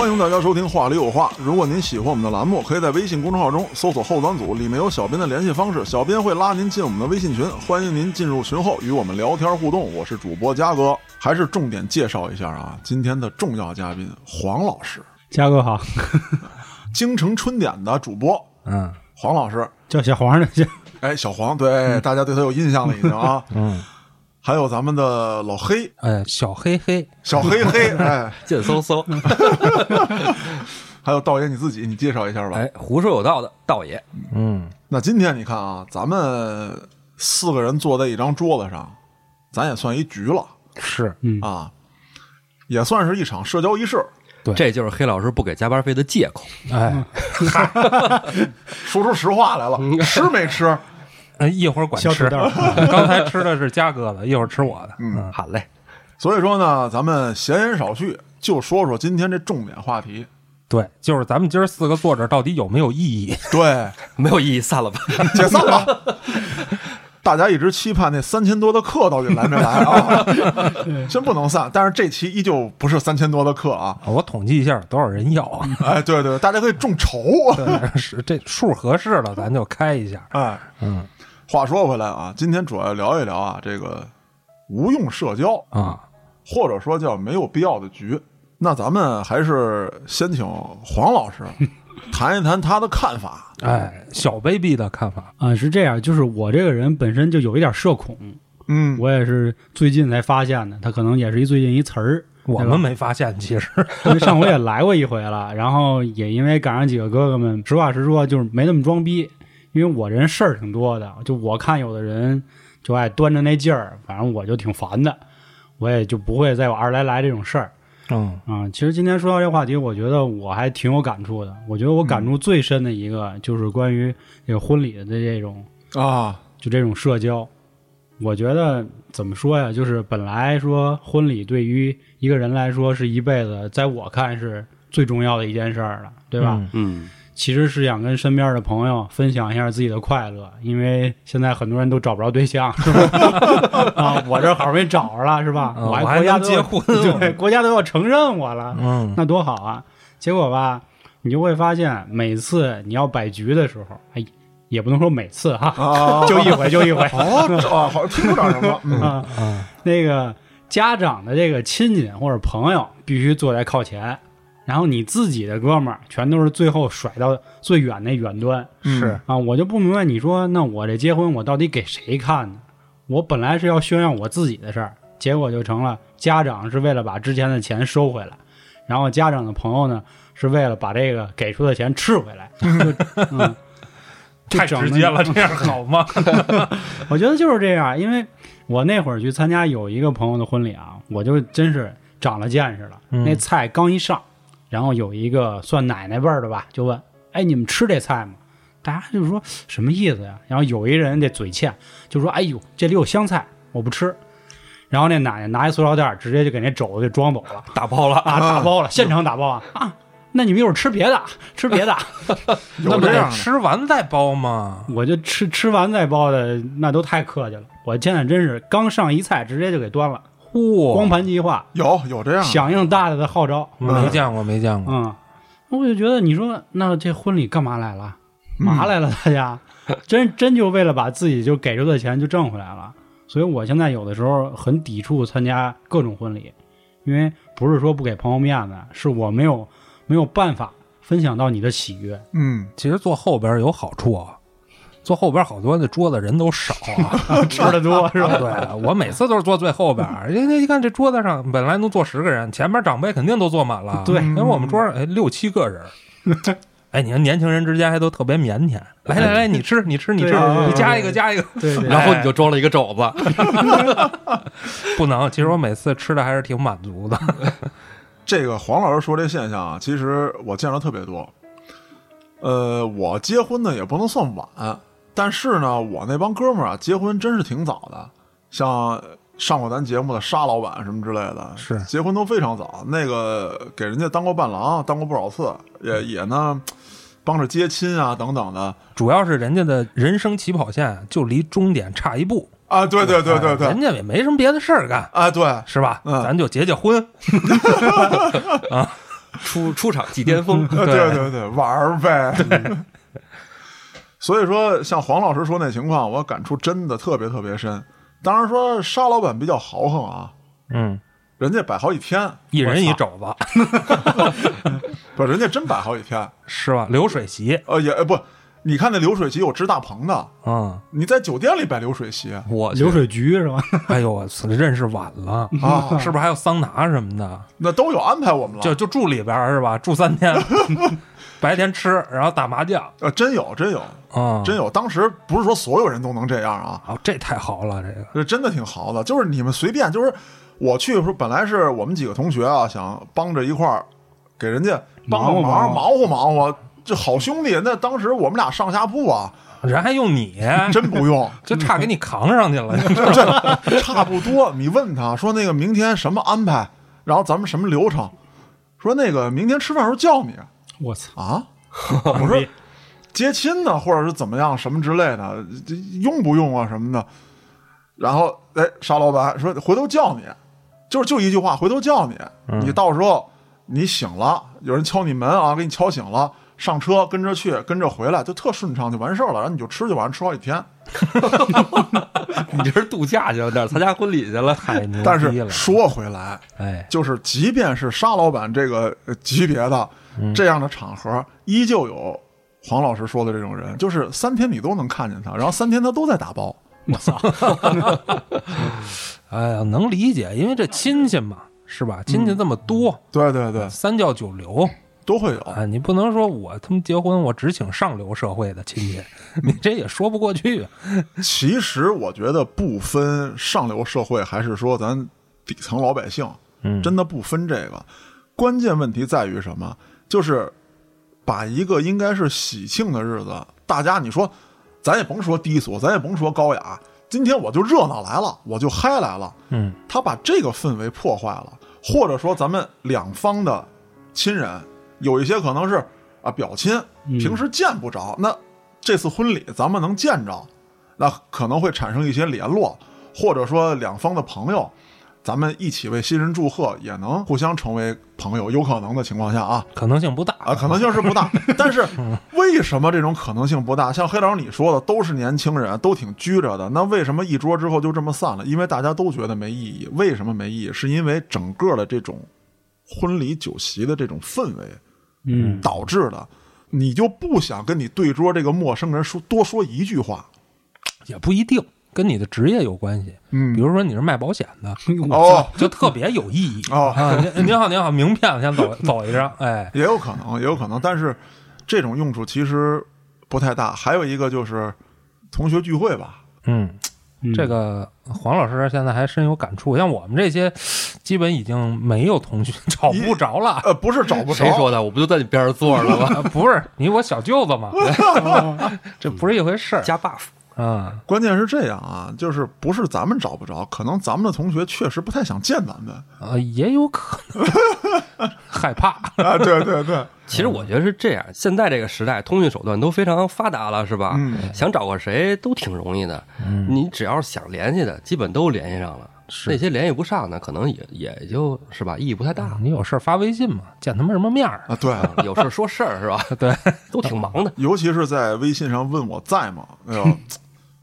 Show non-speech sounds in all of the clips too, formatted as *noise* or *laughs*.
欢迎大家收听《话里有话》。如果您喜欢我们的栏目，可以在微信公众号中搜索“后端组”，里面有小编的联系方式，小编会拉您进我们的微信群，欢迎您进入群后与我们聊天互动。我是主播嘉哥，还是重点介绍一下啊，今天的重要嘉宾黄老师，嘉哥好，*laughs* 京城春点的主播。嗯。黄老师。叫小黄的，叫哎，小黄，对，大家对他有印象了已经啊。*laughs* 嗯，还有咱们的老黑，哎，小黑黑，小黑黑，*laughs* 哎，贱嗖嗖，*laughs* 还有道爷你自己，你介绍一下吧。哎，胡说有道的道爷，嗯。那今天你看啊，咱们四个人坐在一张桌子上，咱也算一局了。是，嗯。啊，也算是一场社交仪式。对。这就是黑老师不给加班费的借口。哎，*laughs* 说出实话来了，吃没吃？呃一会儿管吃，刚才吃的是嘉哥的，一会儿吃我的，嗯，好嘞，所以说呢，咱们闲言少叙，就说说今天这重点话题。对，就是咱们今儿四个坐这到底有没有意义？对，*laughs* 没有意义，散了吧。*laughs* 解散了。大家一直期盼那三千多的课到底来没来啊？*laughs* 先不能散，但是这期依旧不是三千多的课啊！我统计一下多少人要啊？哎，对对，大家可以众筹。对，是这数合适了，咱就开一下。哎，嗯话说回来啊，今天主要聊一聊啊，这个无用社交，啊，或者说叫没有必要的局。那咱们还是先请黄老师 *laughs* 谈一谈他的看法。哎，小 baby 的看法，啊，是这样，就是我这个人本身就有一点社恐，嗯，我也是最近才发现的，他可能也是一最近一词儿。我们没发现，其实，因为上回也来过一回了，然后也因为赶上几个哥哥们，实话实说就是没那么装逼，因为我这人事儿挺多的，就我看有的人就爱端着那劲儿，反正我就挺烦的，我也就不会再有二来来这种事儿。嗯啊、其实今天说到这话题，我觉得我还挺有感触的。我觉得我感触最深的一个就是关于这个婚礼的这种，啊，就这种社交。我觉得怎么说呀？就是本来说婚礼对于一个人来说是一辈子，在我看是最重要的一件事儿了，对吧？嗯嗯，其实是想跟身边的朋友分享一下自己的快乐，因为现在很多人都找不着对象，*laughs* 是吧？啊，我这好不容易找着了，是吧？嗯我还能国家结婚 *laughs* 对，国家都要承认我了，嗯那多好啊！结果吧，你就会发现，每次你要摆局的时候，哎，也不能说每次哈，啊，*laughs* 就一回就一回哦，好像听不着什么。嗯啊。啊，那个家长的这个亲戚或者朋友必须坐在靠前，然后你自己的哥们儿全都是最后甩到最远那远端是，啊！我就不明白，你说那我这结婚我到底给谁看呢？我本来是要炫耀我自己的事儿，结果就成了家长是为了把之前的钱收回来，然后家长的朋友呢是为了把这个给出的钱吃回来，*laughs* 就嗯，*laughs* 太直接了，这样好吗？*laughs* 我觉得就是这样，因为我那会儿去参加有一个朋友的婚礼啊，我就真是长了见识了。嗯那菜刚一上，然后有一个算奶奶辈儿的吧，就问：“哎，你们吃这菜吗？”大家就说什么意思呀？然后有一人这嘴欠，就说：“哎呦，这里有香菜，我不吃。”然后那奶奶拿一塑料袋儿，直接就给那肘子给装走了 *laughs* 打包了，啊，*laughs* 打包了，现场打包啊啊！那你们一会儿吃别的，*laughs* 吃别的，那不得有这样的吃完再包吗？我就吃吃完再包的，那都太客气了。我现在真是刚上一菜，直接就给端了，嚯，光盘计划，有有这样，响应大大的号召。没见过，没见过。嗯，我就觉得你说那这婚礼干嘛来了？嘛来了？大家 *laughs* 真真就为了把自己就给出的钱就挣回来了。所以我现在有的时候很抵触参加各种婚礼，因为不是说不给朋友面子，是我没有没有办法分享到你的喜悦。嗯，其实坐后边有好处啊，坐后边好多那桌子人都少啊，*laughs* 吃的多是吧？对我每次都是坐最后边儿，人家一看这桌子上本来能坐十个人，前面长辈肯定都坐满了。对因为我们桌上哎六七个人。*laughs* 哎，你看年轻人之间还都特别腼腆，来来来，你吃你吃你吃，你加一个加一个，*laughs* 然后你就装了一个肘子，不能。其实我每次吃的还是挺满足的。这个黄老师说这现象啊，其实我见了特别多。呃，我结婚呢也不能算晚，但是呢，我那帮哥们儿啊，结婚真是挺早的，像上过咱节目的沙老板什么之类的，是。结婚都非常早。那个给人家当过伴郎，当过不少次，也也呢帮着接亲啊等等的。主要是人家的人生起跑线就离终点差一步，啊，对对对对对。人，家也没什么别的事儿干，啊对，是吧？嗯。咱就结结婚。*laughs* 啊。出出场即巅峰。呃对对对，玩儿呗。所以说，像黄老师说那情况，我感触真的特别特别深。当然说沙老板比较豪横啊，嗯，人家摆好几天，一人一肘子，*laughs* 不，人家真摆好几天。是吧？流水席，呃，也呃不，你看那流水席有支大棚的，嗯，你在酒店里摆流水席我流水局是吧？*laughs* 哎呦我操，认识晚了，啊，是不是还有桑拿什么的？那都有安排我们了。就就住里边是吧？住三天，*laughs* 白天吃，然后打麻将，呃，真有真有啊，真有，当时不是说所有人都能这样啊，哦，这太豪了，这个，这真的挺豪的。就是你们随便，就是我去的时候，本来是我们几个同学啊，想帮着一块儿给人家帮个忙，忙忙活忙活。这好兄弟，那当时我们俩上下铺啊，人还用你，*laughs* 真不用，*laughs* 就差给你扛上去了。*laughs* 这差不多。你问他说那个明天什么安排，然后咱们什么流程，说那个明天吃饭时候叫你我操！啊。*laughs* 我说接亲呢，或者是怎么样什么之类的，这用不用啊什么的。然后哎，沙老板说回头叫你，就是就一句话，回头叫你，你到时候你醒了，有人敲你门啊，给你敲醒了。上车跟着去，跟着回来就特顺畅，就完事儿了。然后你就吃，就完，吃好几天。*laughs* 你这是度假去了，这儿参加婚礼去了。太牛了！是说回来，哎，就是即便是沙老板这个呃级别的这样的场合，依旧有黄老师说的这种人，就是三天你都能看见他，然后三天他都在打包。*laughs* 我操 *laughs* 哎呀，能理解，因为这亲戚嘛，是吧？亲戚这么多，对对对，三教九流都会有。啊，你不能说我他妈结婚我只请上流社会的亲戚，你这也说不过去。*laughs* 其实我觉得不分上流社会，还是说咱底层老百姓，嗯，真的不分这个。关键问题在于什么？就是把一个应该是喜庆的日子，大家你说，咱也甭说低俗，咱也甭说高雅，今天我就热闹来了，我就嗨来了。嗯，他把这个氛围破坏了，或者说咱们两方的亲人有一些可能是啊表亲，平时见不着，那这次婚礼咱们能见着，那可能会产生一些联络，或者说两方的朋友，咱们一起为新人祝贺，也能互相成为朋友，有可能的情况下啊。可能性不大啊，可能性是不大，*laughs* 但是为什么这种可能性不大？像黑老师你说的，都是年轻人，都挺拘着的，那为什么一桌之后就这么散了？因为大家都觉得没意义。为什么没意义？是因为整个的这种婚礼酒席的这种氛围嗯，导致的，你就不想跟你对桌这个陌生人说多说一句话。也不一定，跟你的职业有关系。嗯比如说你是卖保险的，*laughs* 哦，就特别有意义 *laughs* 哦啊！您您好，您好，名片我先走 *laughs* 走一张，哎，也有可能，也有可能，但是这种用处其实不太大。还有一个就是同学聚会吧，嗯，嗯这个黄老师现在还深有感触，像我们这些，基本已经没有同学 *laughs* 找不着了。呃，不是找不着，谁说的？我不就在你边上坐着了吗？啊 *laughs* 不是你我小舅子嘛，*laughs* 这不是一回事儿加 buff，啊。关键是这样啊，就是不是咱们找不着，可能咱们的同学确实不太想见咱们啊，也有可能 *laughs* 害怕，啊。对对对，其实我觉得是这样，现在这个时代，通讯手段都非常发达了，是吧？嗯想找个谁都挺容易的。你只要是想联系的，基本都联系上了。是那些联系不上的，可能也也就是吧，意义不太大。你有事儿发微信嘛，见他们什么面儿？啊对，*laughs* 有事儿说事儿是吧？*laughs* 对，都挺忙的。尤其是在微信上问我在吗？哎呦，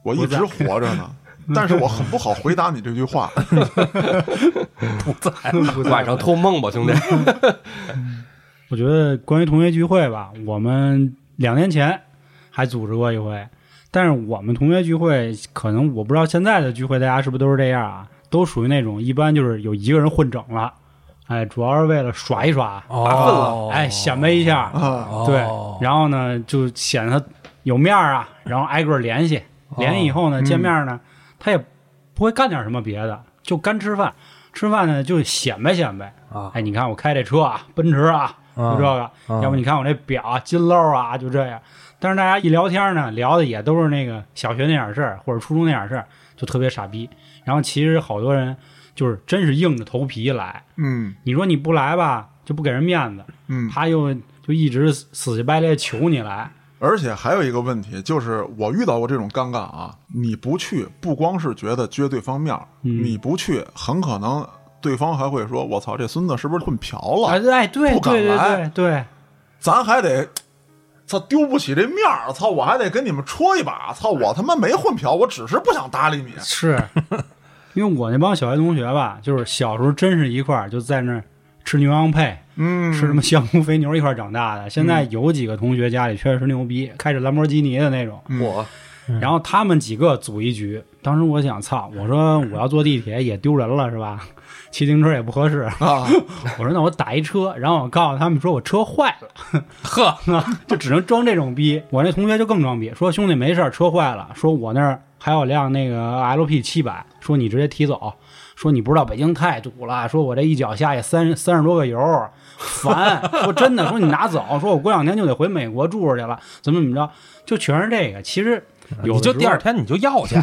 我一直活着呢，但是我很不好回答你这句话。*laughs* 不在。晚上偷梦吧，兄弟。*laughs* 我觉得关于同学聚会吧，我们两年前还组织过一回，但是我们同学聚会可能我不知道现在的聚会大家是不是都是这样啊，都属于那种一般就是有一个人混整了，哎，主要是为了耍一耍，哦，哎，显摆一下，对，然后呢就显得他有面儿啊，然后挨个联系，联系以后呢，嗯。见面呢，他也不会干点什么别的，就干吃饭，吃饭呢就显摆显摆，啊，哎，你看我开这车啊，奔驰啊，就这个，嗯要不你看我这表啊，金镂啊，就这样。但是大家一聊天呢，聊的也都是那个小学那点事儿，或者初中那点事儿，就特别傻逼。然后其实好多人就是真是硬着头皮来，嗯。你说你不来吧，就不给人面子，嗯，他又就一直死乞白赖求你来，而且还有一个问题，就是我遇到过这种尴尬啊，你不去，不光是觉得撅对方面儿，嗯你不去，很可能对方还会说：“我操，这孙子是不是混嫖了？”哎，哎，对不敢对对来对对，咱还得，操，丢不起这面儿，操，我还得跟你们戳一把，操，我他妈没混嫖，我只是不想搭理你。是，*laughs* 因为我那帮小学同学吧，就是小时候真是一块儿就在那儿吃牛羊配，嗯，吃什么香菇肥牛一块儿长大的。现在有几个同学家里确实牛逼，开着兰博基尼的那种，我然后他们几个组一局。当时我想，操，我说我要坐地铁也丢人了是吧？骑自行车也不合适。啊，我说那我打一车，然后我告诉他们说我车坏了，*laughs* 呵，就只能装这种逼。我那同学就更装逼，说兄弟没事，车坏了，说我那儿还有辆那个 LP 七百，说你直接提走。说你不知道北京太堵了，说我这一脚下去三三十多个油，烦。说真的，说你拿走，说我过两天就得回美国住着去了，怎么怎么着，就全是这个。其实你就第二天你就要去，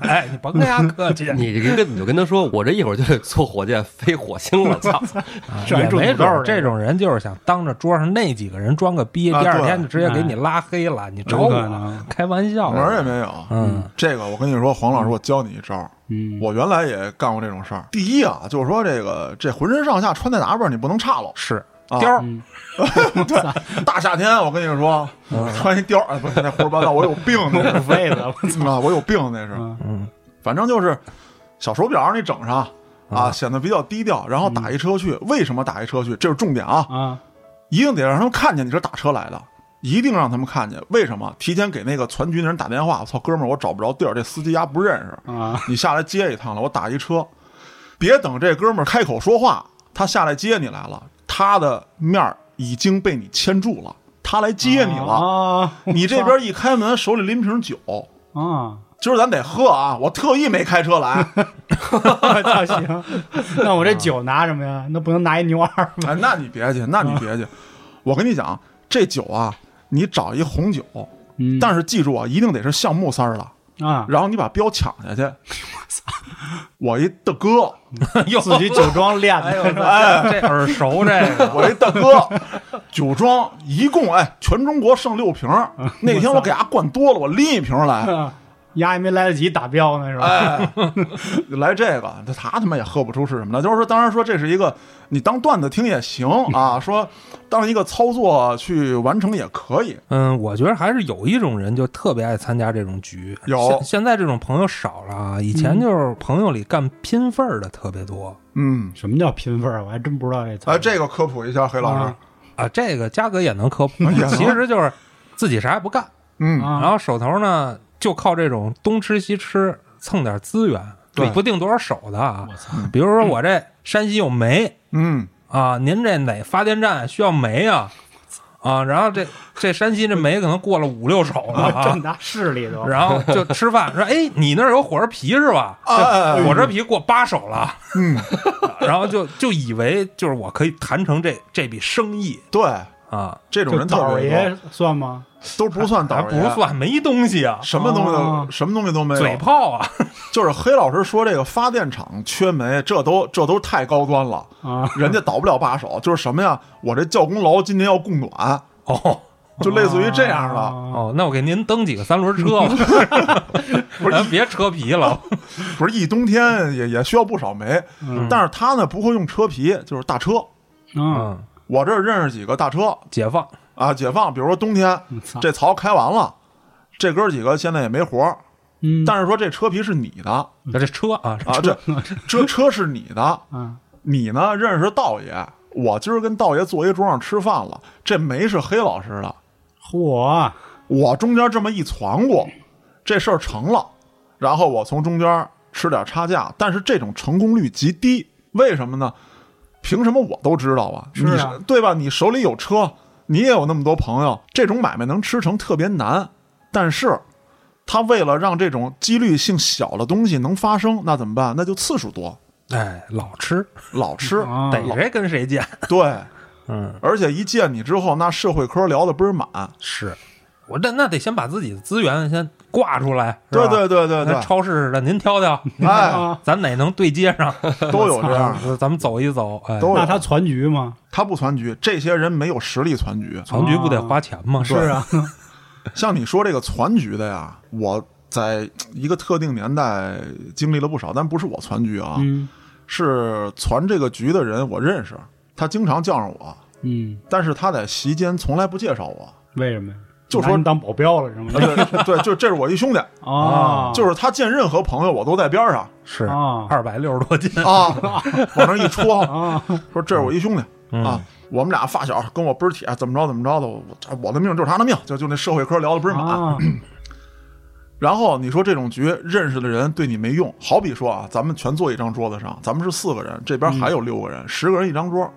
哎，你甭跟他客气，你这跟你就跟他说，我这一会儿就得坐火箭飞火星了，操！*laughs* 没准这种人就是想当着桌上那几个人装个逼，啊第二天就直接给你拉黑了，你找我能开玩笑门也没有。嗯，这个我跟你说，黄老师，我教你一招儿。嗯，我原来也干过这种事儿。第一啊，就是说这个这浑身上下穿戴打扮你不能差喽。是啊貂儿，嗯 *laughs* 对，大夏天我跟你说，穿一貂儿，哎不是那胡说八道，我有病那是 *laughs* 废了，我操！啊，我有病那是。嗯嗯，反正就是小手表你整上啊，显得比较低调，然后打一车去。为什么打一车去？这是重点啊，啊，一定得让他们看见你是打车来的。一定让他们看见，为什么？提前给那个船局的人打电话，我操，哥们儿，我找不着地儿，这司机丫不认识，啊，你下来接一趟了，我打一车，别等这哥们儿开口说话，他下来接你来了，他的面儿已经被你牵住了，他来接你了，啊！*laughs* 你这边一开门，手里拎瓶酒，啊，今儿咱得喝啊，我特意没开车来，我操，行，那我这酒拿什么呀？那不能拿一牛二吗？哎，那你别去，那你别去，我跟你讲，这酒啊，你找一红酒，嗯，但是记住啊，一定得是橡木塞儿的。啊，然后你把标抢下去。*laughs* 我一大哥，*laughs* 自己酒庄练的，哎这耳熟这个，*laughs* 我一大哥，酒庄一共哎，全中国剩六瓶。那天我给他灌多了，我拎一瓶儿来，啊丫还没来得及打标呢，是吧？哎，来这个，他他他妈也喝不出是什么来。就是说，当然说这是一个你当段子听也行啊，说当一个操作去完成也可以。嗯，我觉得还是有一种人就特别爱参加这种局。有现现在这种朋友少了啊，以前就是朋友里干拼份儿的特别多嗯，什么叫拼份儿？我还真不知道这。哎，这个科普一下，黑老师啊。啊。这个嘉哥也能科普其实就是自己啥也不干，嗯，啊然后手头呢就靠这种东吃西吃蹭点资源，对不定多少手的啊我。操，比如说我这山西有煤嗯，啊，您这哪发电站需要煤啊？啊，然后这这山西这煤可能过了五六手了啊这么，大势力都，然后就吃饭说，哎，你那儿有火车皮是吧？哎哎哎火车皮过八手了，嗯，*laughs* 然后就就以为就是我可以谈成这这笔生意对，啊，这种人特倒别爷多，算吗？都不算倒还爷，不算没东西啊，什么东西都、哦。什么东西都没有，嘴炮啊，*laughs* 就是黑老师说这个发电厂缺煤，这都这都太高端了，啊，人家倒不了把手。就是什么呀？我这教工楼今年要供暖，哦。就类似于这样的。哦，哦，那我给您蹬几个三轮车吧，*laughs* 不是别车皮了，*laughs* 不是一冬天也也需要不少煤，嗯。但是他呢不会用车皮，就是大车。嗯，嗯，我这儿认识几个大车。解放，啊，解放，比如说冬天这槽开完了，这哥几个现在也没活儿，嗯，但是说这车皮是你的这车啊，啊，这这车是你的，嗯你呢认识道爷，我今儿跟道爷坐一桌上吃饭了，这煤是黑老师的，嚯，我中间这么一传过，这事儿成了，然后我从中间吃点差价，但是这种成功率极低，为什么呢？凭什么我都知道啊？是啊你对吧？你手里有车，你也有那么多朋友，这种买卖能吃成特别难。但是，他为了让这种几率性小的东西能发生，那怎么办？那就次数多，哎，老吃，老吃。啊逮谁跟谁见，对，嗯，而且一见你之后，那社会科聊的倍儿满。是我这那得先把自己的资源先挂出来，对对对对对。跟，超市似的，您挑挑，哎，啊，*laughs* 咱哪能对接上，都有这样，*laughs* 咱们走一走，哎，都有。那他攒局吗？他不攒局，这些人没有实力攒局。攒局不得花钱吗？是啊，像你说这个攒局的呀，我在一个特定年代经历了不少，但不是我攒局啊，嗯。是攒这个局的人，我认识，他经常叫上我，嗯，但是他在席间从来不介绍我。为什么呀？就说你当保镖了是吗？对 *laughs* 对，就这是我一兄弟，啊，就是他见任何朋友，我都在边上是啊二百六十多斤啊，*laughs* 往那一戳，啊，说这是我一兄弟嗯啊，我们俩发小，跟我倍儿铁，怎么着怎么着的，我我的命就是他的命，就就那社会科聊的倍儿满。啊，*clears throat* 然后你说这种局认识的人对你没用，好比说啊，咱们全坐一张桌子上，咱们是四个人，这边还有六个人，十个人一张桌，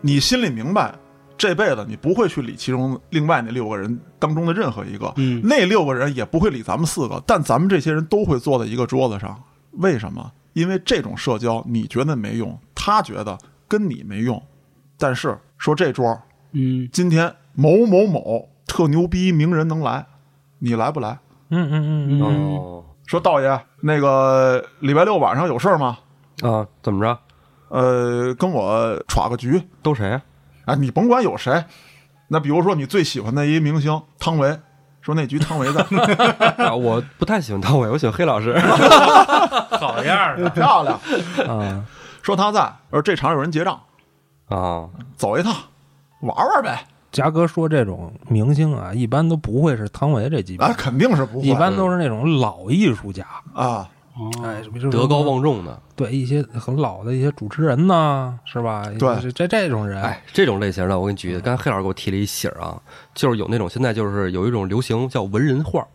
你心里明白，这辈子你不会去理其中另外那六个人当中的任何一个，嗯那六个人也不会理咱们四个，但咱们这些人都会坐在一个桌子上，为什么？因为这种社交你觉得没用，他觉得跟你没用，但是说这桌嗯今天某某某特牛逼名人能来，你来不来？嗯嗯嗯嗯，哦说道爷，那个礼拜六晚上有事儿吗？啊，怎么着？呃，跟我耍个局。都谁啊？啊，你甭管有谁，那比如说你最喜欢的一明星汤唯，说那局汤唯在，*laughs* 啊，我不太喜欢汤唯，我喜欢黑老师。*laughs* 好样的 *laughs* 漂亮。啊！说他在，而这场有人结账，啊，走一趟，玩玩呗。嘉哥说这种明星啊，一般都不会是汤唯这级别啊，，肯定是不会。一般都是那种老艺术家，啊，哦，哎，德高望重的。对一些很老的一些主持人呐，是吧？对这这这种人，哎，这种类型的，我给你举个，刚才黑老师给我提了一醒儿啊，就是有那种现在就是有一种流行叫文人画，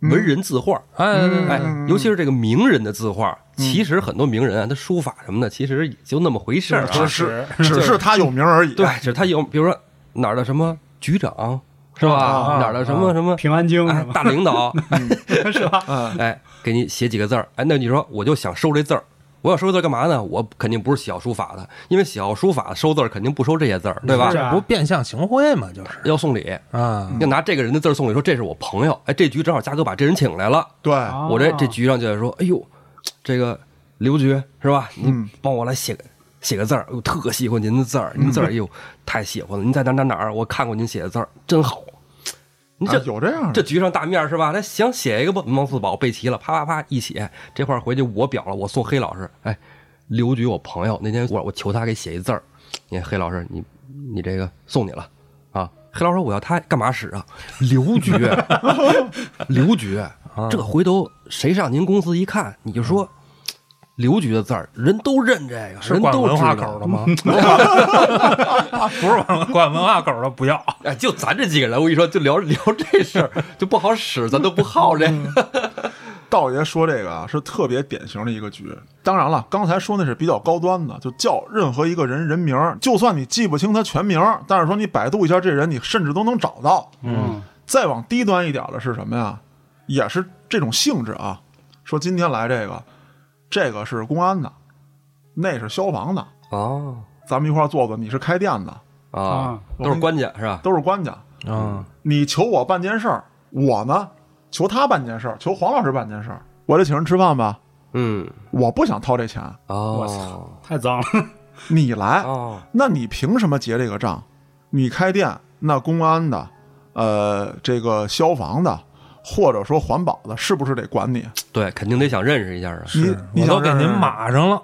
文人字画。哎嗯哎，尤其是这个名人的字画，其实很多名人啊，他书法什么的，其实也就那么回事儿啊。只是只是他有名而已。对，只是他有，比如说哪儿的什么局长是吧？啊哪儿的什么什么平安京？哎大领导，*laughs* 是吧？嗯，哎，给你写几个字儿，哎，那你说我就想收这字儿，我要收字儿干嘛呢？我肯定不是写好书法的，因为写好书法收字儿肯定不收这些字儿，对吧？不变相行贿嘛，就是。要送礼，啊，要拿这个人的字儿送礼，说这是我朋友，哎，这局正好嘉哥把这人请来了，对，啊。我这这局上就得说，哎呦，这个刘局是吧？你嗯。帮我来写个写个字儿，我特喜欢您的字儿，您字儿哎呦太喜欢了，您在哪哪哪儿我看过您写的字儿，真好。你这啊有这样的这局上大面是吧？那行，写一个吧，文房四宝备齐了，啪啪啪一写，这块儿回去我表了，我送黑老师。哎，刘局我朋友那天我我求他给写一字儿，你看黑老师你你这个送你了啊。黑老师我要他干嘛使啊？刘局，*laughs* 刘局，这回头谁上您公司一看，你就说。刘局的字儿，人都认这个，是人都管文化口的吗？*laughs* *laughs* 不是管管文化口的，不要。哎，就咱这几个人，我跟你说，就聊聊这事儿就不好使，咱都不好这个。*laughs* 道爷说这个啊，是特别典型的一个局。当然了，刚才说那是比较高端的，就叫任何一个人人名儿，就算你记不清他全名儿，但是说你百度一下这人，你甚至都能找到。嗯再往低端一点的是什么呀？也是这种性质啊。说今天来这个，这个是公安的，那是消防的，哦咱们一块儿坐坐。你是开店的，啊啊，都是官家是吧？都是官家。啊，你求我办件事儿，我呢求他办件事儿，求黄老师办件事儿。我得请人吃饭吧，嗯，我不想掏这钱，哦，我操，太脏了。*laughs* 你来，哦，那你凭什么结这个账？你开店，那公安的，呃，这个消防的，或者说环保的，是不是得管你？对，肯定得想认识一下啊。你你都给您码上了。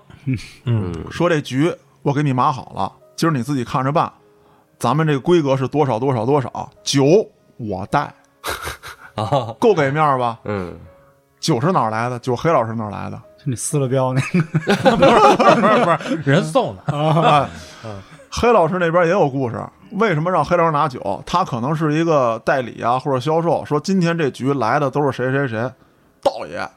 嗯，说这局我给你码好了，今儿你自己看着办。咱们这个规格是多少多少多少，酒我带，啊，*laughs* 够给面儿吧？嗯，酒是哪儿来的？酒黑老师哪儿来的？你撕了标那个不是不是不是，人送的。哎，黑老师那边也有故事。为什么让黑老师拿酒？他可能是一个代理啊，或者销售。说今天这局来的都是谁谁谁，道爷，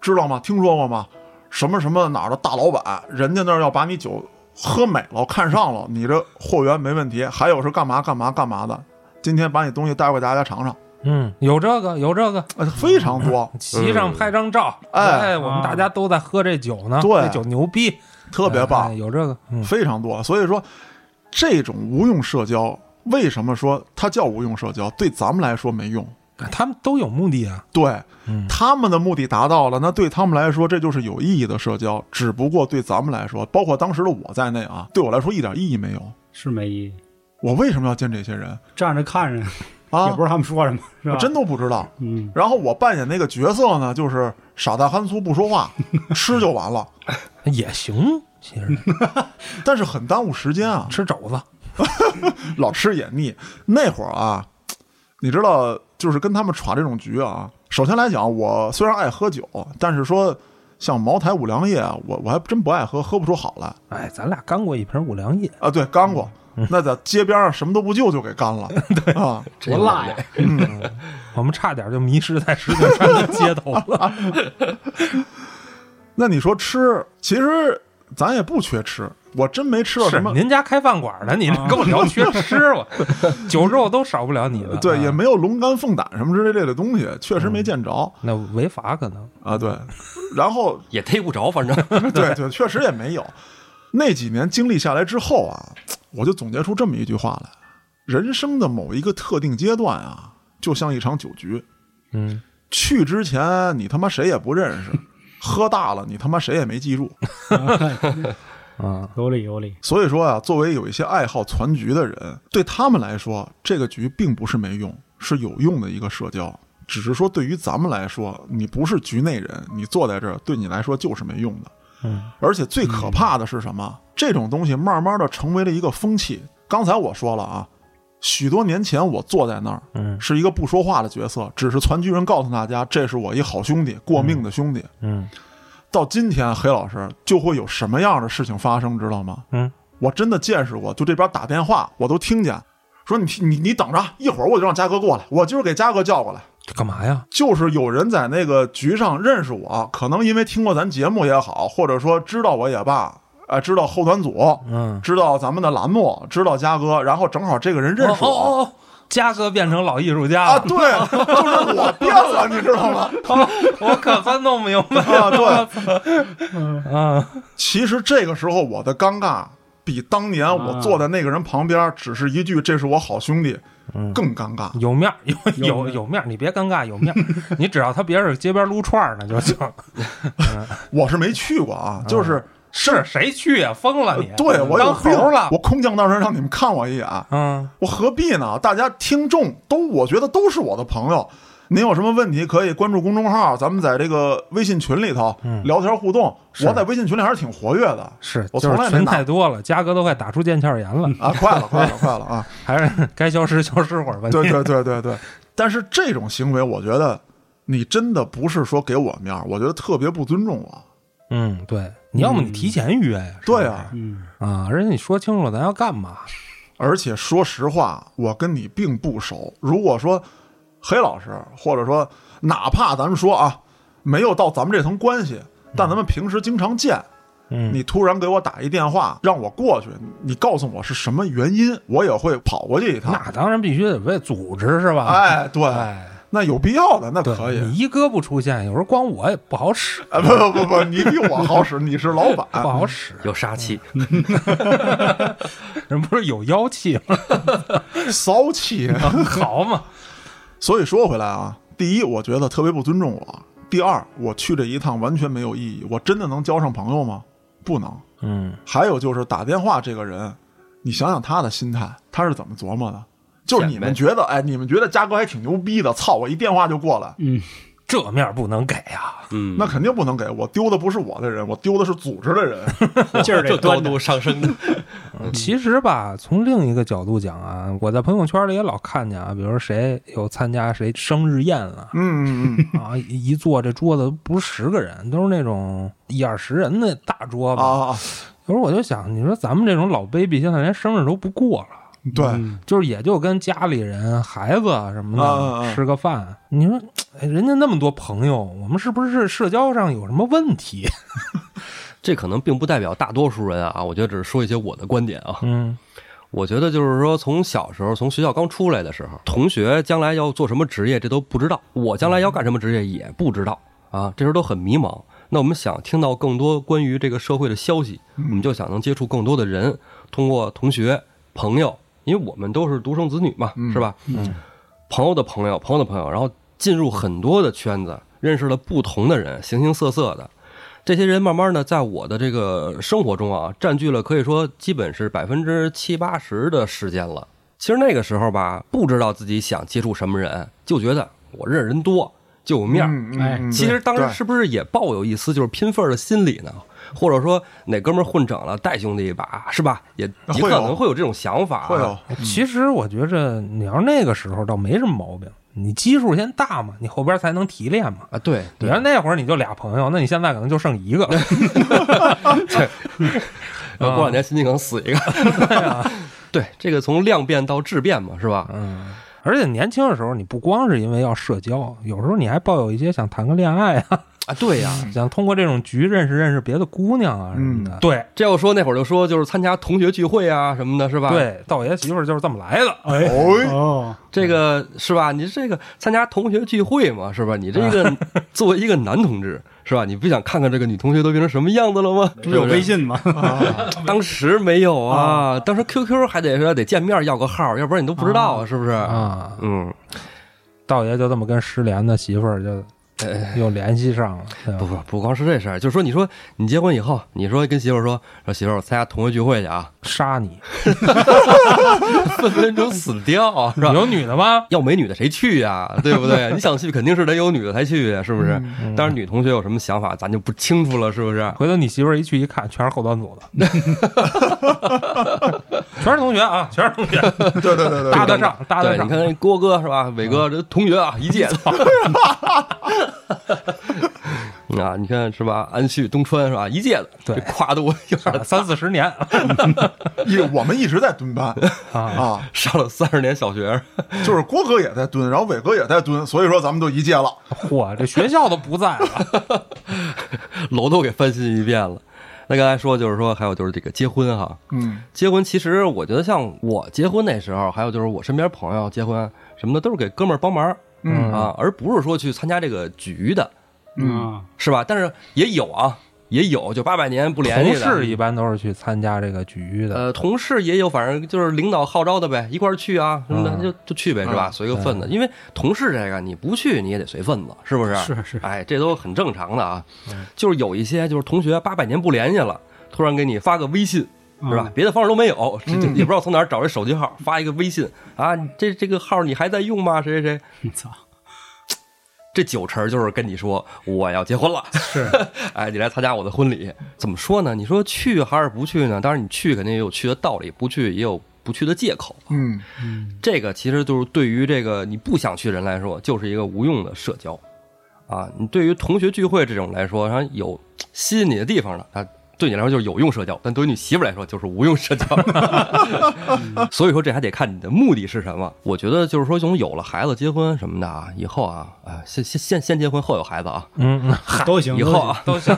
知道吗？听说过吗？什么什么哪儿的大老板，人家那儿要把你酒喝美了，看上了，你这货源没问题。还有是干嘛干嘛干嘛的。今天把你东西带回大家尝尝，嗯，有这个有这个，哎，非常多，席上拍张照。哎哎，我们大家都在喝这酒呢，对这酒牛逼，特别棒哎。有这个，嗯，非常多。所以说，这种无用社交，为什么说它叫无用社交？对咱们来说没用，他们都有目的啊。对嗯他们的目的达到了，那对他们来说这就是有意义的社交。只不过对咱们来说，包括当时的我在内啊，对我来说一点意义没有。是没意义，我为什么要见这些人站着看着啊也啊不？知道他们说什么，是吧？我真都不知道。嗯，然后我扮演那个角色呢，就是傻大憨粗不说话，*laughs* 吃就完了。也行，其实 *laughs* 但是很耽误时间啊，吃肘子，*laughs* 老吃也腻。那会儿啊，你知道，就是跟他们耍这种局啊。首先来讲，我虽然爱喝酒，但是说像茅台、五粮液啊，我我还真不爱喝，喝不出好来哎，咱俩干过一瓶五粮液，啊。对，干过，那在街边上什么都不救就给干了。*laughs* 对啊，这多辣呀！我们差点就迷失在石景山的街头了。那你说吃，其实咱也不缺吃，我真没吃到什么。您家开饭馆的，你这跟我聊缺吃，我 *laughs* 酒肉都少不了你的。对，啊也没有龙肝凤胆什么之类的东西，确实没见着那违法可能。啊。对，然后 *laughs* 也逮不着，反正 *laughs* 对对，确实也没有。那几年经历下来之后啊，我就总结出这么一句话来：人生的某一个特定阶段啊，就像一场酒局，嗯，去之前你他妈谁也不认识，喝大了你他妈谁也没记住。*laughs* 啊，有理有理。所以说啊，作为有一些爱好攒局的人，对他们来说，这个局并不是没用，是有用的一个社交。只是说，对于咱们来说，你不是局内人，你坐在这儿，对你来说就是没用的。嗯，而且最可怕的是什么？这种东西慢慢的成为了一个风气。刚才我说了啊，许多年前我坐在那儿，嗯是一个不说话的角色，只是攒局人告诉大家，这是我一好兄弟，过命的兄弟。嗯到今天，黑老师就会有什么样的事情发生，知道吗？嗯，我真的见识过，就这边打电话，我都听见，说你你你等着，一会儿我就让嘉哥过来，我今儿给嘉哥叫过来。这干嘛呀？就是有人在那个局上认识我，可能因为听过咱节目也好，或者说知道我也罢，呃，知道后团组，嗯，知道咱们的栏目，知道嘉哥，然后正好这个人认识我。哦哦哦，嘉哥变成老艺术家啊，了，对，就是我变了，你知道吗？我可算弄明白啊，对，了啊！*laughs* 其实这个时候我的尴尬比当年我坐在那个人旁边，只是一句“这是我好兄弟”更尴尬。有面儿有有有面儿，你别尴尬，有面儿。你只要他别是街边撸串儿呢就行。*laughs* 我是没去过啊，就是是谁去呀？疯了你！对我有当病猴了我。空降到这儿让你们看我一眼，嗯，我何必呢？大家听众都，我觉得都是我的朋友。您有什么问题可以关注公众号，咱们在这个微信群里头聊天互动。是我在微信群里还是挺活跃的是，我从来没拿太多了，嘉哥都快打出腱鞘炎了，啊！快了，快了，快了啊！*laughs* 还是 *laughs* 该消失消失会儿吧。对对对对对。但是这种行为，我觉得你真的不是说给我面儿，我觉得特别不尊重我。嗯，对，你要么你提前约呀。对啊，嗯，啊，而且你说清楚了咱要干嘛。而且说实话，我跟你并不熟。如果说黑老师，或者说哪怕咱们说啊，没有到咱们这层关系，但咱们平时经常见，嗯，你突然给我打一电话让我过去，你告诉我是什么原因，我也会跑过去一趟。那当然必须得为组织是吧？哎，对，哎，那有必要的，那，可以。你一哥不出现，有时候光我也不好使，啊，不不不不，你比我好使，你是老板不。好使。有杀气。人不是有妖气吗？*laughs* 骚气。*laughs* 好嘛，所以说回来啊，第一，我觉得特别不尊重我；第二，我去这一趟完全没有意义。我真的能交上朋友吗？不能。嗯，还有就是打电话这个人，你想想他的心态，他是怎么琢磨的？就是你们觉得，哎，你们觉得嘉哥还挺牛逼的，操，我一电话就过来，嗯这面儿不能给啊。嗯，那肯定不能给我丢的不是我的人，我丢的是组织的人。劲 *laughs* 儿这高度上升的，*laughs* 其实吧，从另一个角度讲啊，我在朋友圈里也老看见啊，比如说谁有参加谁生日宴了嗯嗯啊，一一坐这桌子不是十个人，都是那种一二十人的大桌子。啊，有时候我就想，你说咱们这种老 baby 现在连生日都不过了。对，就是也就跟家里人、孩子什么的、吃个饭。你说，哎，人家那么多朋友，我们是不是社交上有什么问题？*laughs* 这可能并不代表大多数人啊。我觉得只是说一些我的观点啊。嗯我觉得就是说，从小时候，从学校刚出来的时候，同学将来要做什么职业，这都不知道；我将来要干什么职业也不知道啊，这时候都很迷茫。那我们想听到更多关于这个社会的消息，我们就想能接触更多的人，通过同学、朋友，因为我们都是独生子女嘛，是吧？嗯，朋友的朋友，朋友的朋友，然后进入很多的圈子，认识了不同的人，形形色色的。这些人慢慢的在我的这个生活中啊，占据了可以说基本是百分之七八十的时间了。其实那个时候吧，不知道自己想接触什么人，就觉得我认识人多，就有面儿。其实当时是不是也抱有一丝就是拼份儿的心理呢？或者说哪哥们儿混整了带兄弟一把是吧？也也可能会有这种想法、啊会有，其实我觉着你要那个时候倒没什么毛病，你基数先大嘛，你后边才能提炼嘛。啊，对你对要那会儿你就俩朋友，那你现在可能就剩一个。*laughs* *laughs* 呃过两年心情可能死一个。*laughs* 对，这个从量变到质变嘛，是吧？嗯，而且年轻的时候，你不光是因为要社交，有时候你还抱有一些想谈个恋爱啊，啊，对呀、想通过这种局认识认识别的姑娘啊什么的。对这要说那会儿就说就是参加同学聚会啊什么的，是吧？，对，道爷媳妇儿就是这么来的。哎哦，哦，这个是吧？你这个参加同学聚会嘛，是吧？你这个作为一个男同志，是吧？你不想看看这个女同学都变成什么样子了吗？这不有微信吗？当时没有啊，当时 QQ 还得说得见面要个号，要不然你都不知道啊，是不是？啊，嗯，道爷就这么跟失联的媳妇儿就哎又联系上了。对不不不光是这事儿，就是说，你说你结婚以后，你说跟媳妇儿说说媳妇儿，我参加同学聚会去啊，杀你！*laughs* 分分钟死掉啊，是吧？有女的吗？要没女的谁去呀、对不对？你想去肯定是得有女的才去呀，是不是？嗯当然，女同学有什么想法，咱就不清楚了，是不是？回头你媳妇儿一去一看，全是后端组的，*laughs* 全是同学啊，*laughs* 全是同学，对对对对对，搭得上，搭对，得上。你看郭哥是吧？伟哥这同学啊，一届的。*laughs* 啊，你看是吧？安旭、东川是吧？一届的，对跨度有点 *laughs* 三四十年一我们一直在蹲班啊，啊，上了三十年小学，就是郭哥也在蹲，然后伟哥也在蹲，所以说咱们都一届了。嚯，这学校都不在了。楼都给翻新一遍了。那刚才说就是说，还有就是这个结婚哈，嗯。结婚其实我觉得像我结婚那时候，还有就是我身边朋友结婚什么的，都是给哥们儿帮忙嗯。啊，而不是说去参加这个局的，嗯，是吧？但是也有啊，也有就八百年不联同系的事一般都是去参加这个局的，呃，同事也有，反正就是领导号召的呗，一块儿去啊什么的，嗯就就去呗，是吧？嗯随个份子，因为同事这个你不去你也得随份子，是不是？是是哎，这都很正常的啊。嗯就是有一些就是同学八百年不联系了，突然给你发个微信。是吧嗯？别的方式都没有，也不知道从哪儿找这手机号，发一个微信啊，这这个号你还在用吗？谁谁谁？*laughs* 操，这九成就是跟你说我要结婚了，是，*laughs* 哎，你来参加我的婚礼，怎么说呢？你说去还是不去呢？当然你去肯定也有去的道理，不去也有不去的借口。嗯嗯，这个其实就是对于这个你不想去的人来说，就是一个无用的社交啊。你对于同学聚会这种来说，然后有吸引你的地方呢，它对你来说就是有用社交，但对于你媳妇来说就是无用社交。*laughs* 所以说这还得看你的目的是什么。我觉得就是说，从有了孩子结婚什么的啊，以后啊，啊，先先先先结婚后有孩子啊，嗯嗯，都行，以后啊，都行。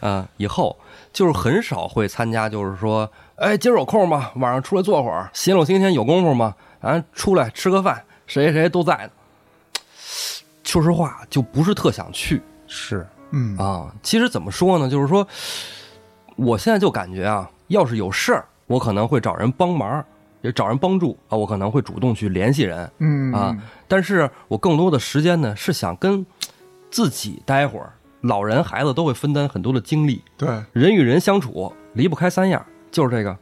啊，以后就是很少会参加，就是说，哎，今儿有空吗？晚上出来坐会儿，星期六、星期天有功夫吗？啊，出来吃个饭，谁谁谁都在呢。说实话，就不是特想去是，嗯啊。其实怎么说呢，就是说，我现在就感觉啊，要是有事儿，我可能会找人帮忙，也找人帮助啊，我可能会主动去联系人，嗯啊，但是我更多的时间呢，是想跟自己待会儿。老人孩子都会分担很多的精力，对，人与人相处离不开三样，就是这个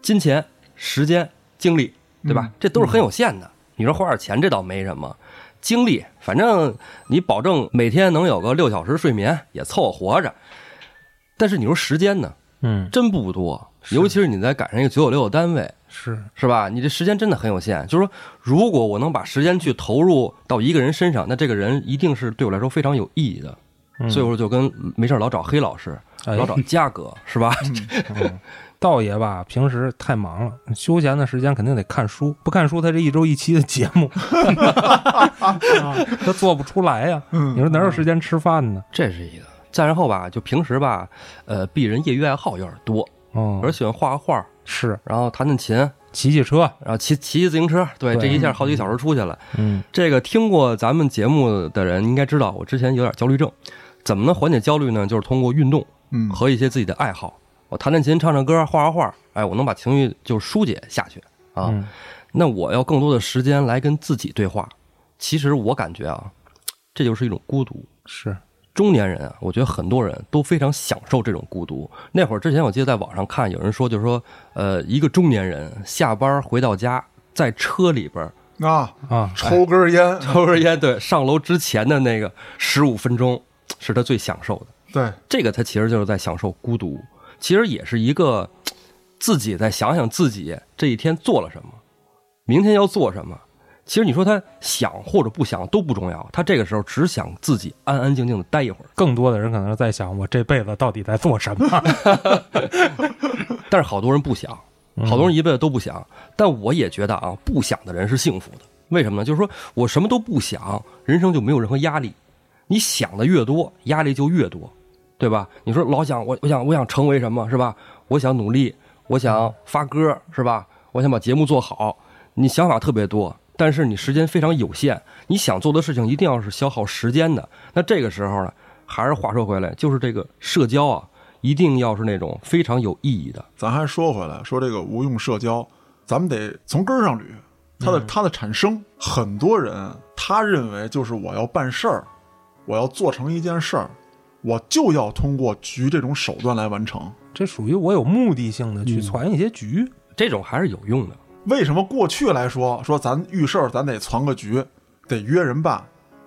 金钱、时间、精力，对吧？嗯这都是很有限的。你说花点钱，这倒没什么。精力，反正你保证每天能有个六小时睡眠，也凑合活着。但是你说时间呢，嗯，真不多，尤其是你再赶上一个九九六的单位，是，是吧？你这时间真的很有限。就是说，如果我能把时间去投入到一个人身上，那这个人一定是对我来说非常有意义的。嗯所以我就跟没事儿老找黑老师，哎老找嘉哥，是吧？嗯道爷吧，平时太忙了，休闲的时间肯定得看书，不看书他这一周一期的节目，*laughs* *laughs* 他做不出来呀。嗯你说哪有时间吃饭呢？这是一个。再然后吧，就平时吧，呃，鄙人业余爱好有点多，哦而，喜欢画画画，是然后弹弹琴，骑骑车，然后骑骑骑自行车，对，对这一下好几个小时出去了。嗯这个听过咱们节目的人应该知道，我之前有点焦虑症，怎么能缓解焦虑呢？就是通过运动嗯和一些自己的爱好，我弹弹琴、唱唱歌、画画画，哎，我能把情绪就疏解下去啊。嗯那我要更多的时间来跟自己对话。其实我感觉啊，这就是一种孤独。是，中年人啊，我觉得很多人都非常享受这种孤独。那会儿之前，我记得在网上看有人说，就是说，呃，一个中年人下班回到家，在车里边啊，啊，抽根烟，*laughs* 抽根烟，对，*laughs* 上楼之前的那个十五分钟是他最享受的。对，这个他其实就是在享受孤独，其实也是一个自己在想想自己这一天做了什么，明天要做什么。其实你说他想或者不想都不重要，他这个时候只想自己安安静静的待一会儿。更多的人可能是在想，我这辈子到底在做什么？*laughs* 但是好多人不想，好多人一辈子都不想。但我也觉得啊，不想的人是幸福的。为什么呢？就是说我什么都不想，人生就没有任何压力。你想的越多，压力就越多，对吧？你说老想我，我想我想成为什么，是吧？我想努力，我想发歌，是吧？我想把节目做好。你想法特别多，但是你时间非常有限。你想做的事情一定要是消耗时间的。那这个时候呢，还是话说回来，就是这个社交啊，一定要是那种非常有意义的。咱还说回来，说这个无用社交，咱们得从根儿上捋，它的它的产生，很多人他认为就是我要办事儿，我要做成一件事儿，我就要通过局这种手段来完成。这属于我有目的性的去攒一些局。这种还是有用的。为什么过去来说说咱遇事儿咱得攒个局，得约人办？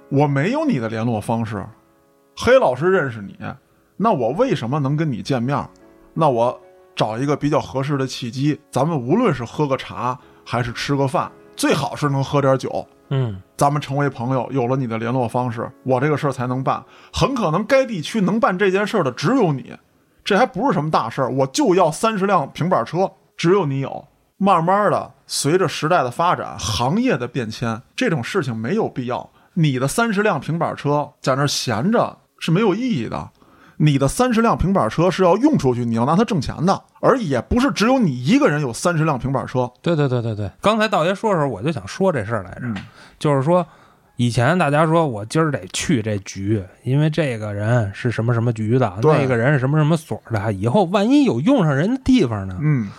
我没有你的联络方式，黑老师认识你，那我为什么能跟你见面？那我找一个比较合适的契机，咱们无论是喝个茶还是吃个饭，最好是能喝点酒，嗯，咱们成为朋友。有了你的联络方式，我这个事儿才能办。很可能该地区能办这件事儿的只有你，这还不是什么大事儿，我就要三十辆平板车，只有你有。慢慢的，随着时代的发展，行业的变迁，这种事情没有必要。你的三十辆平板车在那儿闲着是没有意义的。你的三十辆平板车是要用出去，你要拿它挣钱的，而也不是只有你一个人有三十辆平板车。对对对对对。刚才道爷说的时候，我就想说这事儿来着，嗯就是说，以前大家说我今儿得去这局，因为这个人是什么什么局的，对那个人是什么什么所的，以后万一有用上人的地方呢？嗯，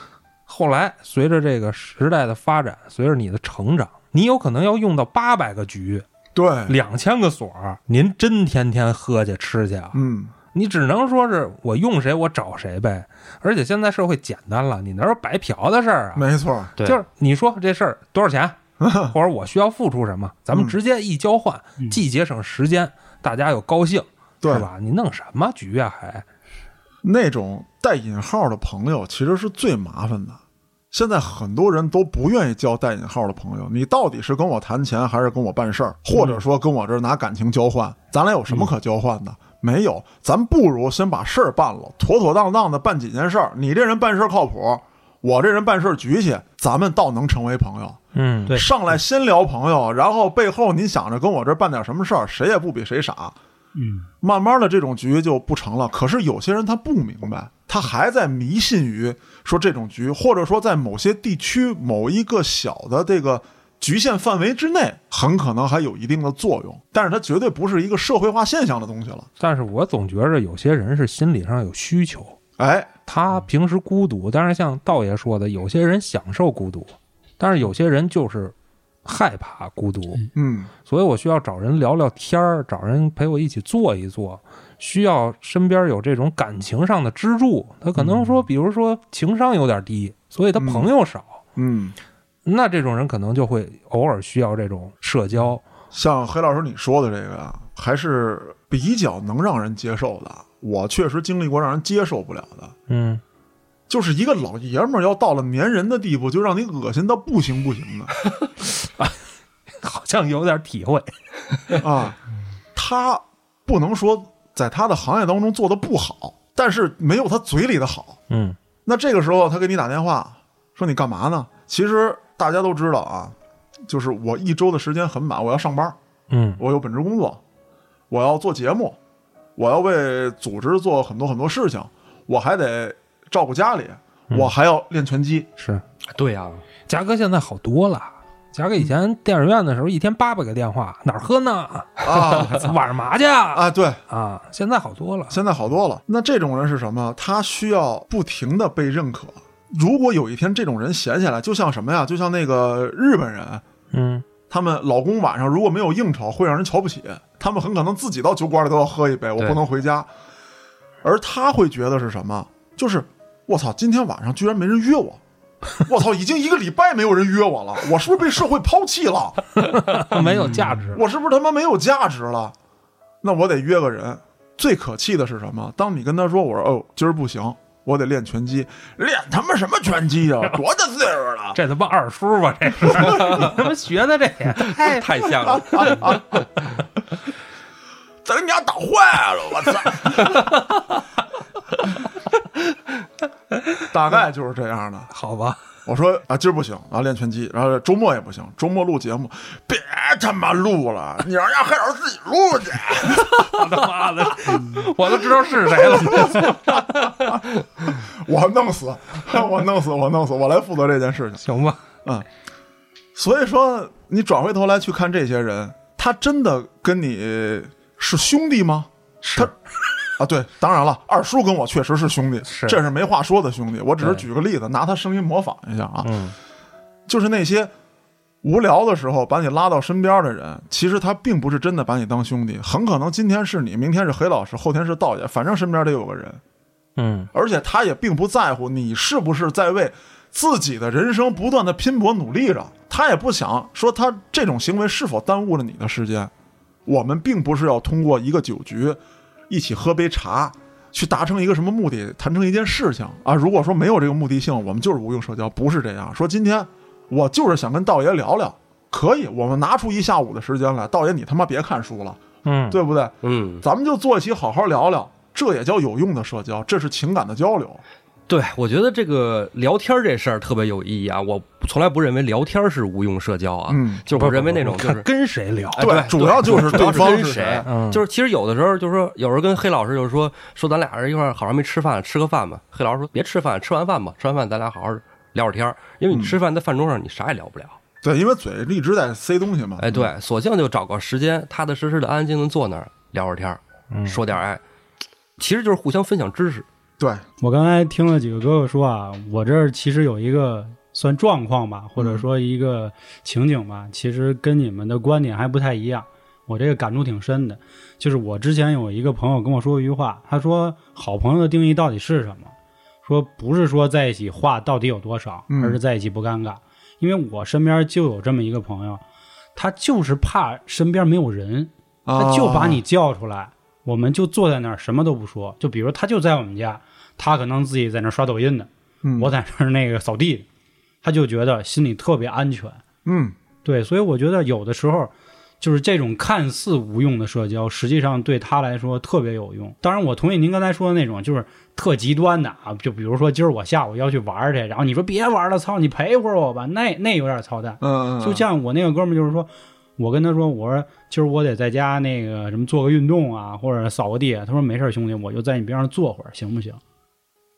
后来随着这个时代的发展，随着你的成长，你有可能要用到八百个局、对，两千个所儿，您真天天喝去吃去啊？嗯，你只能说是我用谁我找谁呗。而且现在社会简单了，你哪有白嫖的事儿啊？没错，对就是你说这事儿多少钱，*laughs* 或者我需要付出什么，咱们直接一交换，嗯既节省时间，大家又高兴，对是吧？你弄什么局啊？还那种带引号的朋友其实是最麻烦的。现在很多人都不愿意交带引号的朋友。你到底是跟我谈钱，还是跟我办事儿，或者说跟我这儿拿感情交换？咱俩有什么可交换的？没有，咱不如先把事儿办了，妥妥当当的办几件事儿。你这人办事儿靠谱，我这人办事儿局气，咱们倒能成为朋友。嗯，对上来先聊朋友，然后背后你想着跟我这儿办点什么事儿，谁也不比谁傻。嗯，慢慢的这种局就不成了。可是有些人他不明白，他还在迷信于说这种局，或者说在某些地区某一个小的这个局限范围之内，很可能还有一定的作用，但是它绝对不是一个社会化现象的东西了。但是我总觉着有些人是心理上有需求，哎，他平时孤独，但是像道爷说的，有些人享受孤独，但是有些人就是害怕孤独，嗯，所以我需要找人聊聊天儿，找人陪我一起坐一坐，需要身边有这种感情上的支柱。他可能说，比如说情商有点低，所以他朋友少，嗯，那这种人可能就会偶尔需要这种社交。像黑老师你说的这个呀，还是比较能让人接受的。我确实经历过让人接受不了的，嗯，就是一个老爷们儿要到了粘人的地步，就让你恶心到不行不行的。啊 *laughs* 好像有点体会。*laughs* 啊，他不能说在他的行业当中做的不好，但是没有他嘴里的好。嗯那这个时候他给你打电话说你干嘛呢？其实大家都知道啊，就是我一周的时间很满，我要上班，嗯我有本职工作，我要做节目，我要为组织做很多很多事情，我还得照顾家里，我还要练拳击。是。对呀、嘉哥现在好多了。嘉哥以前电影院的时候，一天八百个电话，哪儿喝呢？啊 *laughs* 晚上麻去啊？啊，对，啊，现在好多了。现在好多了。那这种人是什么？他需要不停的被认可。如果有一天这种人闲下来，就像什么呀？就像那个日本人，嗯他们老公晚上如果没有应酬，会让人瞧不起。他们很可能自己到酒馆里都要喝一杯，我不能回家。而他会觉得是什么？就是我操，今天晚上居然没人约我，我操，已经一个礼拜没有人约我了，我是不是被社会抛弃了？*laughs* 没有价值。我是不是他妈没有价值了？那我得约个人。最可气的是什么？当你跟他说我说哦，今儿不行，我得练拳击，练他妈什么拳击呀、多大岁数了？这他妈二叔吧，这是 *laughs* 你他妈学的这也太 *laughs* 太像了。再给你家打坏了，我操！*laughs* 大概就是这样的。*laughs* 好吧？我说啊，今儿不行啊，练拳击，然后周末也不行，周末录节目，别他妈录了，你让人家黑老师自己录去。*laughs* 我他妈的，我都知道是谁了。我弄死，我弄死，我弄死，我来负责这件事情。行吧？所以说，你转回头来去看这些人，他真的跟你是兄弟吗？是啊，对，当然了，二叔跟我确实是兄弟，是这是没话说的兄弟。我只是举个例子，拿他声音模仿一下啊，嗯，就是那些无聊的时候把你拉到身边的人，其实他并不是真的把你当兄弟，很可能今天是你，明天是黑老师，后天是道爷，反正身边得有个人，嗯，而且他也并不在乎你是不是在为自己的人生不断的拼搏努力着，他也不想说他这种行为是否耽误了你的时间。我们并不是要通过一个酒局，一起喝杯茶，去达成一个什么目的，谈成一件事情啊。如果说没有这个目的性，我们就是无用社交，不是这样。说今天我就是想跟道爷聊聊，可以，我们拿出一下午的时间来。道爷，你他妈别看书了，嗯，对不对？嗯，咱们就坐一起好好聊聊，这也叫有用的社交，这是情感的交流。对，我觉得这个聊天这事儿特别有意义啊！我从来不认为聊天是无用社交啊，嗯就是我认为那种就是跟谁聊，哎对，主要就是对方是跟谁，嗯就是其实有的时候就是说，有时候跟黑老师就是说说咱俩人一块儿好好没吃饭，吃个饭吧。黑老师说别吃饭，吃完饭吧，吃完饭咱俩好好聊会儿天儿，因为你吃饭在饭桌上你啥也聊不了。对，因为嘴一直在塞东西嘛。哎，对，索性就找个时间，踏踏实实的、安安静静坐那儿聊会儿天儿，嗯说点儿哎，其实就是互相分享知识。对，我刚才听了几个哥哥说啊，我这儿其实有一个算状况吧，或者说一个情景吧，其实跟你们的观点还不太一样。我这个感触挺深的，就是我之前有一个朋友跟我说过一句话，他说好朋友的定义到底是什么？说不是说在一起话到底有多少，嗯而是在一起不尴尬。因为我身边就有这么一个朋友，他就是怕身边没有人，他就把你叫出来，我们就坐在那儿什么都不说。就比如他就在我们家，他可能自己在那刷抖音呢，嗯我在那儿那个扫地，他就觉得心里特别安全。嗯，对，所以我觉得有的时候就是这种看似无用的社交，实际上对他来说特别有用。当然，我同意您刚才说的那种，就是特极端的啊，就比如说今儿我下午要去玩儿去，然后你说别玩了，操，你陪会儿我吧，那那有点操蛋。嗯，嗯就像我那个哥们儿，就是说，我跟他说，我说今儿我得在家那个什么做个运动啊，或者扫个地。他说没事儿，兄弟，我就在你边上坐会儿，行不行？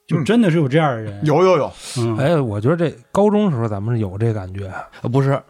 就嗯。真的是有这样的人，有有有，嗯，哎，我觉得这高中时候咱们有这感觉，呃，不是，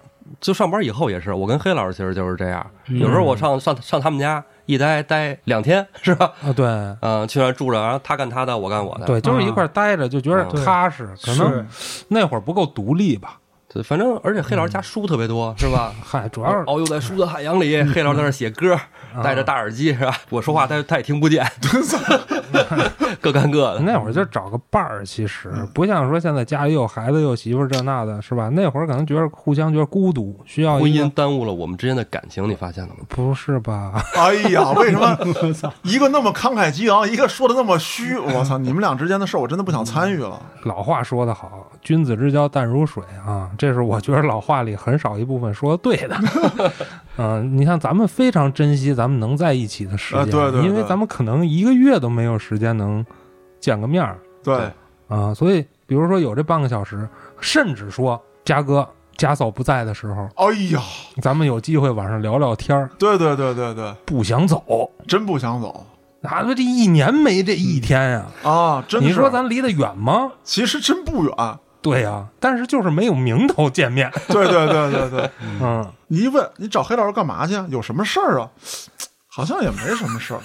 就上班以后也是，我跟黑老师其实就是这样。嗯。有时候我上上上他们家一待待两天，*laughs* 是吧？啊，对。嗯、去那住着，然后他干他的，我干我的。对，就是一块待着就觉得嗯踏实，可能那会儿不够独立吧。对，反正而且黑老师家书特别多，是吧？*laughs* 嗨，主要是遨游在书的海洋里，黑老师在那写歌，戴着大耳机，是吧？我说话他他也听不见，*laughs* 各干各的。那会儿就找个伴儿，其实不像说现在家里有孩子有媳妇这那的，是吧？那会儿可能觉得互相觉得孤独，需要婚姻耽误了我们之间的感情，你发现了吗？不是吧？哎呀，为什么 *laughs* 一个那么慷慨激昂，一个说的那么虚？我操，你们俩之间的事儿，我真的不想参与了。老话说得好，“君子之交淡如水”啊，这是我觉得老话里很少一部分说的对的。*laughs* 嗯、你看咱们非常珍惜咱们能在一起的时间，啊对对对因为咱们可能一个月都没有时间能见个面儿对，啊、所以比如说有这半个小时，甚至说嘉哥、家嫂不在的时候，哎呀，咱们有机会晚上聊聊天儿，对对对对对，不想走。真不想走哪怕这一年没这一天呀、啊！真是你说咱离得远吗？其实真不远。对呀、但是就是没有名头见面。*laughs* 对对对对对，嗯，你一问你找黑老师干嘛去？有什么事儿啊？好像也没什么事儿，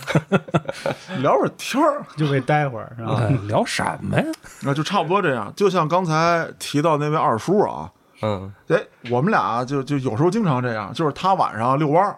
*laughs* 聊会儿天儿，就被待会儿是吧？哎聊什么呀？那就差不多这样。就像刚才提到那位二叔啊，嗯，哎，我们俩就就有时候经常这样，就是他晚上遛弯儿，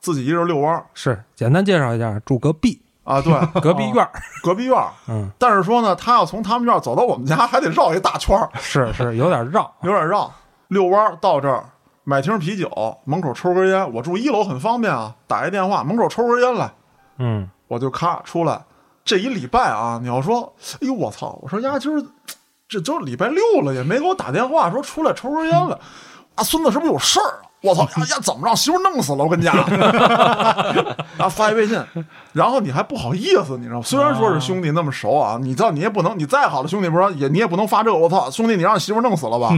自己一人遛弯儿，是简单介绍一下，住隔壁啊，对，*laughs* 隔壁院儿，隔壁院儿。嗯，但是说呢，他要从他们院儿走到我们家，还得绕一大圈儿，是是有点绕，*laughs* 有点绕。遛弯儿到这儿，买瓶啤酒，门口抽根烟。我住一楼很方便啊，打一电话，门口抽根烟来，嗯，我就咔出来。这一礼拜啊，你要说，哎呦我操！我说呀，今儿这都礼拜六了，也没给我打电话说出来抽根烟了。*laughs* 啊，孙子是不是有事儿啊？我操呀呀，怎么让媳妇弄死了？我跟你讲，*laughs* 然后发一微信，然后你还不好意思，你知道吗？虽然说是兄弟那么熟啊，你知道你也不能，你再好的兄弟不是也你也不能发这个。我操，兄弟，你让媳妇弄死了吧？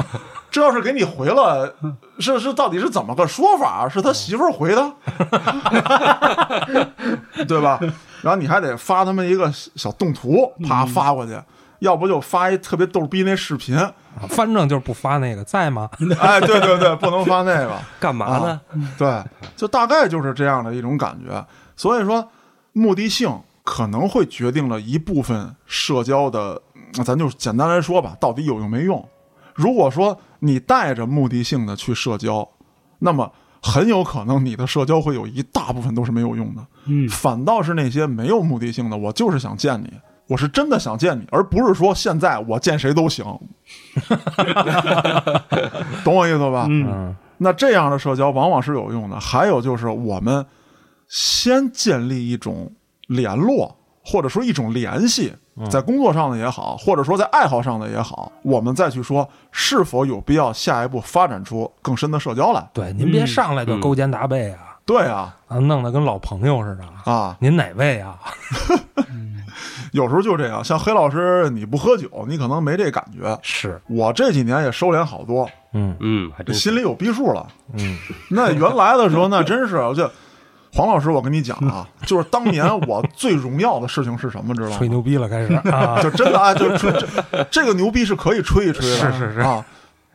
*laughs* 这要是给你回了，是是到底是怎么个说法？是他媳妇回的，*laughs* 对吧？然后你还得发他们一个小动图，啪发过去，要不就发一特别逗逼那视频。反正就是不发那个，在吗？*laughs* 哎，对对对，不能发那个。*laughs* 干嘛呢？对，就大概就是这样的一种感觉。所以说，目的性可能会决定了一部分社交的，嗯咱就简单来说吧，到底有用没用。如果说你带着目的性的去社交，那么很有可能你的社交会有一大部分都是没有用的。嗯反倒是那些没有目的性的，我就是想见你，我是真的想见你，而不是说现在我见谁都行。*laughs* 懂我意思吧？嗯嗯那这样的社交往往是有用的。还有就是我们先建立一种联络，或者说一种联系，在工作上的也好，或者说在爱好上的也好，我们再去说是否有必要下一步发展出更深的社交来。对，您别上来就勾肩搭背啊，对啊，啊，弄得跟老朋友似的。啊，您哪位啊？*laughs* 有时候就这样。像黑老师，你不喝酒，你可能没这感觉。是，我这几年也收敛好多，嗯嗯，这心里有逼数了。嗯，*laughs* 那原来的时候，那真是，我就黄老师，我跟你讲啊，就是当年我最荣耀的事情是什么，知道吗？吹牛逼了，开始啊，*laughs* 就真的啊，就吹这这个牛逼是可以吹一吹的，是是是啊。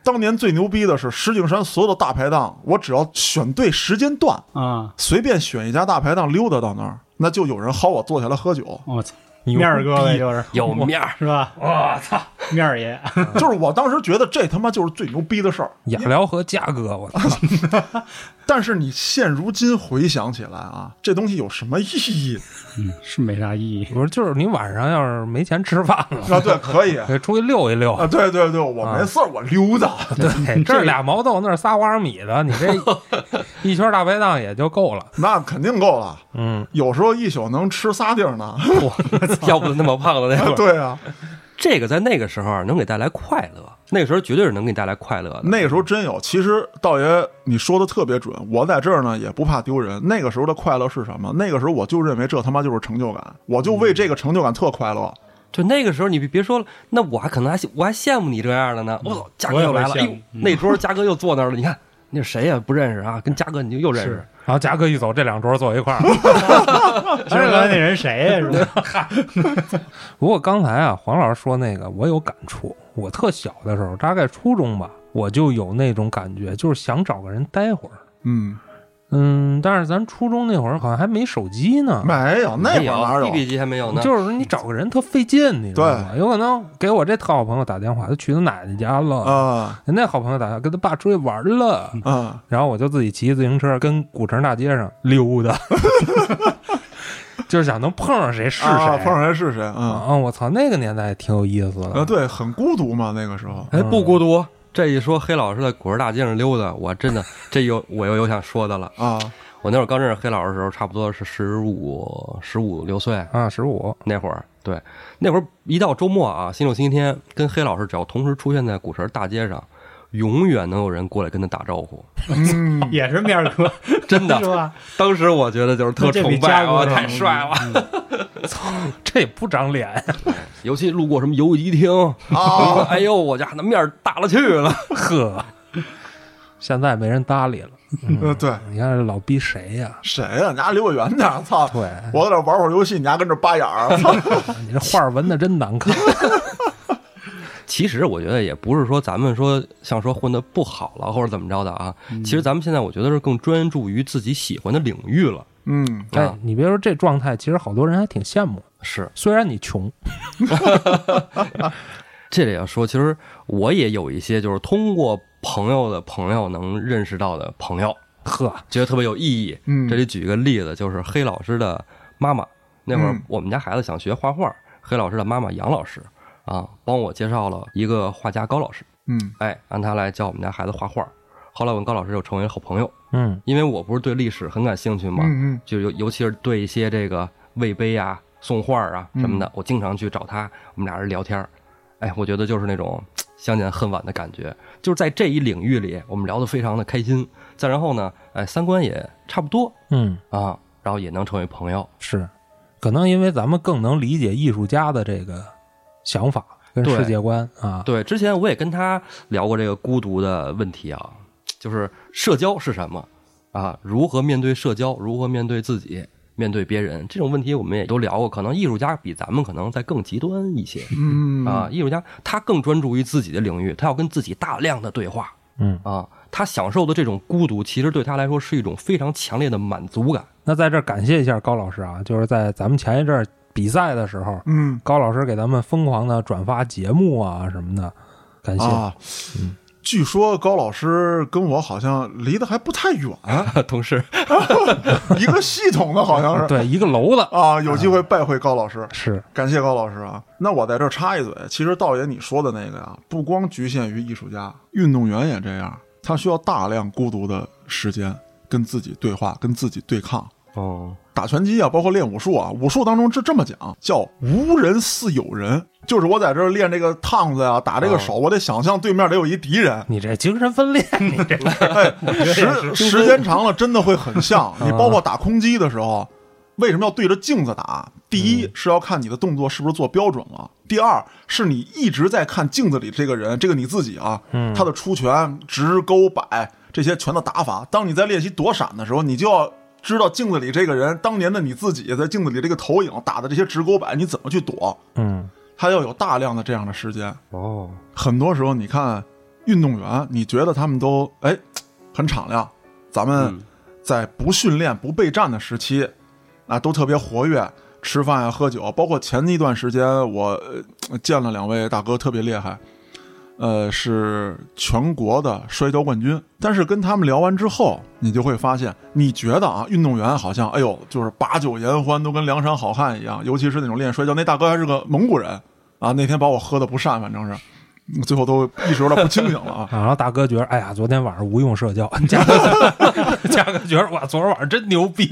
当年最牛逼的是石景山所有的大排档，我只要选对时间段，啊，随便选一家大排档溜达到那儿，那就有人薅我坐下来喝酒。我操，面儿哥呗，就是有面儿。是吧？我操！面儿爷，就是我当时觉得这他妈就是最牛逼的事儿。雅辽和嘉哥，我操！*laughs* 但是你现如今回想起来啊，这东西有什么意义嗯，是没啥意义。不是，就是你晚上要是没钱吃饭了，啊？对，可以啊，*laughs* 可以出去溜一溜啊。对对对，我没事儿，我溜达。*laughs* 对，这俩毛豆，那仨花生米的，你这 *laughs* 一圈大排档也就够了。那肯定够了，嗯，有时候一宿能吃仨地儿呢。要不那么胖的那会儿，对啊，这个在那个时候啊能给带来快乐，那个时候绝对是能给你带来快乐的。那个时候真有。其实道爷你说的特别准，我在这儿呢也不怕丢人。那个时候的快乐是什么？那个时候我就认为这他妈就是成就感，我就为这个成就感特快乐。就那个时候，你别别说了，那我还可能还我还羡慕你这样的呢。我操，嘉哥又来了，哎呦那桌嘉哥又坐那儿了，你看那谁也？不认识啊，跟嘉哥你就又认识。然后嘉哥一走，这两桌坐一块儿。今儿个那人谁呀？是吧？*laughs* 不过刚才啊，黄老师说那个，我有感触。我特小的时候，大概初中吧，我就有那种感觉，就是想找个人待会儿。嗯，嗯，但是咱初中那会儿好像还没手机呢，没有那会没儿哪有？BB 机还没有呢。就是你找个人特费劲，你知道吗？有可能给我这特好朋友打电话，他去他奶奶家了；啊那好朋友打电话跟他爸出去玩了，啊，然后我就自己骑自行车跟古城大街上溜达，*laughs* 就是想能碰上谁是谁。啊碰上谁是谁啊？啊！我操，那个年代挺有意思的。啊，对，很孤独嘛，那个时候。哎，不孤独。这一说黑老师在古城大街上溜达，我真的这有我又有想说的了。啊，我那会儿刚认识黑老师的时候，差不多是十五十五六岁啊，十五，那会儿，对，那会儿一到周末啊，星期六、星期天，跟黑老师只要同时出现在古城大街上，永远能有人过来跟他打招呼。嗯，*laughs* 也是面儿哥，真的 *laughs* 是吧？当时我觉得就是特崇拜啊，嘉哥更太帅了。*laughs* 操这也不长脸！尤其路过什么游戏厅啊，哎呦，我家那面儿大了去了。呵，现在没人搭理了。嗯，对，你看这老逼谁呀？谁呀？你家离我远点儿，操！对，我在这玩会儿游戏，你家跟这扒眼儿，操！你这画纹的真难看。其实我觉得也不是说咱们说像说混的不好了或者怎么着的啊，其实咱们现在我觉得是更专注于自己喜欢的领域了。嗯，哎。啊，你别说这状态，其实好多人还挺羡慕。是，虽然你穷，*laughs* 这里要说，其实我也有一些就是通过朋友的朋友能认识到的朋友，呵，觉得特别有意义。嗯。这里举一个例子，就是黑老师的妈妈。那会儿嗯。我们家孩子想学画画，黑老师的妈妈杨老师啊，帮我介绍了一个画家高老师，嗯哎，让他来教我们家孩子画画。后来我跟高老师又成为了好朋友，嗯因为我不是对历史很感兴趣嘛，嗯嗯就尤尤其是对一些这个魏碑啊、宋画啊什么的，我经常去找他，我们俩人聊天儿。哎，我觉得就是那种相见恨晚的感觉，就是在这一领域里，我们聊得非常的开心。再然后呢，哎，三观也差不多嗯，啊，然后也能成为朋友。是，可能因为咱们更能理解艺术家的这个想法跟世界观啊。对，之前我也跟他聊过这个孤独的问题啊，就是社交是什么啊？如何面对社交？如何面对自己？面对别人这种问题，我们也都聊过。可能艺术家比咱们可能在更极端一些嗯啊。艺术家他更专注于自己的领域，他要跟自己大量的对话嗯，啊。他享受的这种孤独，其实对他来说是一种非常强烈的满足感。那在这儿感谢一下高老师啊，就是在咱们前一阵儿比赛的时候，嗯高老师给咱们疯狂的转发节目啊什么的，感谢。啊，据说高老师跟我好像离得还不太远，*laughs* 同事，*laughs* 一个系统的好像是对，一个楼的啊，有机会拜会高老师。是，感谢高老师啊！那我在这插一嘴，其实道爷你说的那个呀，不光局限于艺术家，运动员也这样，他需要大量孤独的时间跟自己对话，跟自己对抗。哦，打拳击啊，包括练武术啊，武术当中是这么讲，叫无人似有人，就是我在这儿练这个趟子呀，打这个手，我得想象对面得有一敌人。你这精神分裂，你这 *laughs* 哎，时 *laughs* 时间长了真的会很像。*laughs* 你包括打空击的时候，为什么要对着镜子打？第一是要看你的动作是不是做标准了，第二是你一直在看镜子里这个人，这个你自己啊，他的出拳、直勾摆这些拳的打法。当你在练习躲闪的时候，你就要。知道镜子里这个人，当年的你自己在镜子里这个投影打的这些直勾板，你怎么去躲？嗯他要有大量的这样的时间。哦，很多时候，你看运动员，你觉得他们都哎很敞亮，咱们嗯在不训练、不备战的时期，啊，都特别活跃，吃饭呀、喝酒。包括前一段时间，我呃见了两位大哥，特别厉害，呃，是全国的摔跤冠军。但是跟他们聊完之后，你就会发现，你觉得啊，运动员好像哎呦，就是把酒言欢，都跟梁山好汉一样，尤其是那种练摔跤，那大哥还是个蒙古人啊，那天把我喝的不善，反正是。最后都意识有点不清醒了啊！*laughs* 然后大哥觉得，哎呀，昨天晚上无用社交，嘉哥 *laughs* 嘉哥觉得哇，昨天晚上真牛逼，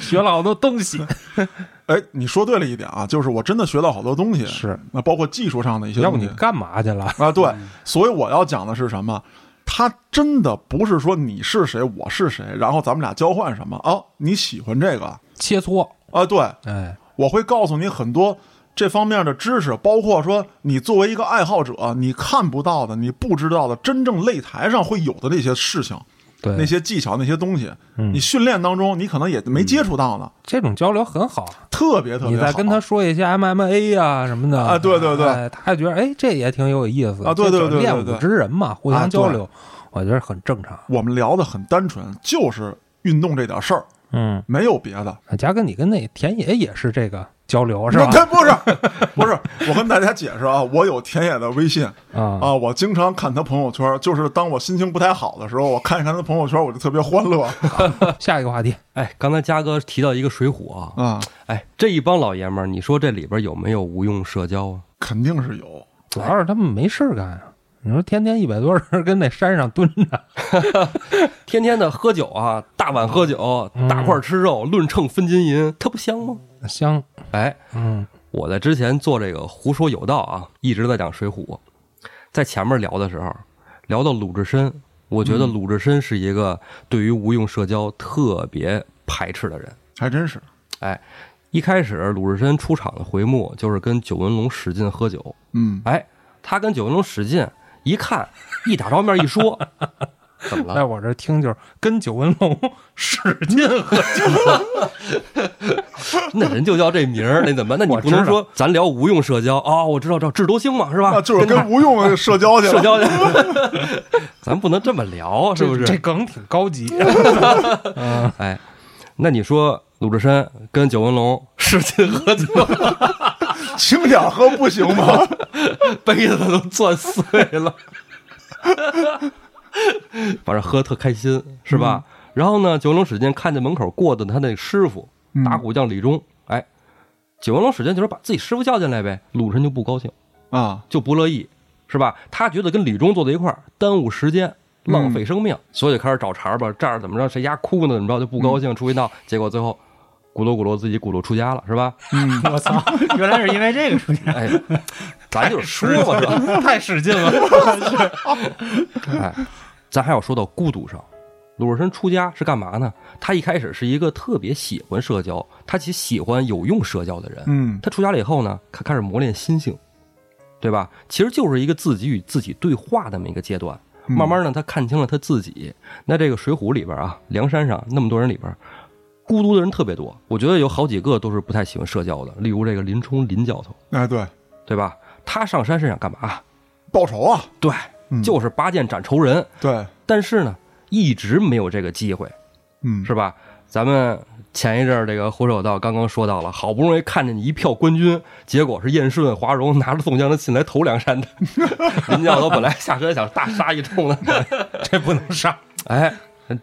学了好多东西。*laughs* 哎，你说对了一点啊，就是我真的学到好多东西，是，那包括技术上的一些东西要不你干嘛去了？啊。对，所以我要讲的是什么？他真的不是说你是谁，我是谁，然后咱们俩交换什么啊？你喜欢这个切磋，啊？对，哎，我会告诉你很多这方面的知识，包括说你作为一个爱好者，你看不到的、你不知道的，真正擂台上会有的那些事情、对，那些技巧、那些东西，嗯你训练当中你可能也没接触到呢，这种交流很好。特别特别好。你再跟他说一些 MMA 呀、什么的啊对对对哎他还觉得哎，这也挺有意思啊对对对对对练武之人嘛，互啊相交流，我觉得很正常。我们聊的很单纯，就是运动这点事儿，嗯，没有别的。嘉哥，你跟那田野也是这个交流是吧？那不是不是，我跟大家解释啊，我有田野的微信啊啊，我经常看他朋友圈，就是当我心情不太好的时候，我看一看他朋友圈，我就特别欢乐 *laughs* 下一个话题，哎，刚才嘉哥提到一个水浒啊，啊，哎，这一帮老爷们儿，你说这里边有没有无用社交啊？肯定是有。主要是他们没事干啊。你说天天一百多人跟那山上蹲着，*laughs* 天天的喝酒啊，大碗喝酒，嗯大块吃肉，论秤分金银，它不香吗？香，哎，嗯。我在之前做这个胡说有道啊，一直在讲水浒，在前面聊的时候，聊到鲁智深，我觉得鲁智深是一个对于无用社交特别排斥的人。还真是，哎，一开始鲁智深出场的回目就是跟九纹龙使劲喝酒，嗯，哎，他跟九纹龙使劲，一看一打照面一说，*laughs* 怎么了？在我这听就是跟九纹龙使劲喝酒，*laughs* 那人就叫这名儿，那怎么？那你不能说咱聊无用社交哦，我知道，知道智多星嘛，是吧？啊，就是跟无用社交去了。*laughs* 社交去，*laughs* 咱不能这么聊，是不是这？梗挺高级。哎，那你说鲁智深跟九纹龙使劲喝酒，轻点喝不行吗？杯子都攥碎了，*laughs* 反正喝特开心，是吧？嗯然后呢，九纹龙使劲看见门口过的他那师傅打鼓将李忠，哎，九纹龙使劲就说把自己师傅叫进来呗，鲁智深就不高兴，啊，就不乐意，是吧？他觉得跟李忠坐在一块儿耽误时间。浪费生命，所以就开始找茬儿吧。这儿怎么着，谁家哭呢？怎么着就不高兴，出去闹，结果最后咕噜咕噜自己咕噜出家了，是吧？嗯我操，原来是因为这个出家。哎，咱就是说嘛，是吧？太使劲了。*laughs* 哎，咱还要说到孤独上。鲁智深出家是干嘛呢？他一开始是一个特别喜欢社交，他其实喜欢有用社交的人。嗯他出家了以后呢，他开始磨练心性，对吧？其实就是一个自己与自己对话的那么一个阶段。慢慢呢，他看清了他自己。那这个《水浒》里边啊，梁山上那么多人里边，孤独的人特别多。我觉得有好几个都是不太喜欢社交的，例如这个林冲林教头，哎，对，对吧？他上山是想干嘛？报仇啊，对，嗯就是拔剑斩仇人。对，但是呢，一直没有这个机会，嗯，是吧？咱们前一阵儿这个火手道刚刚说到了，好不容易看见你一票官军，结果是燕顺、华容拿着宋江的信来投梁山的。*laughs* 林教头本来下山想大杀一通的，*laughs* 这不能杀。哎，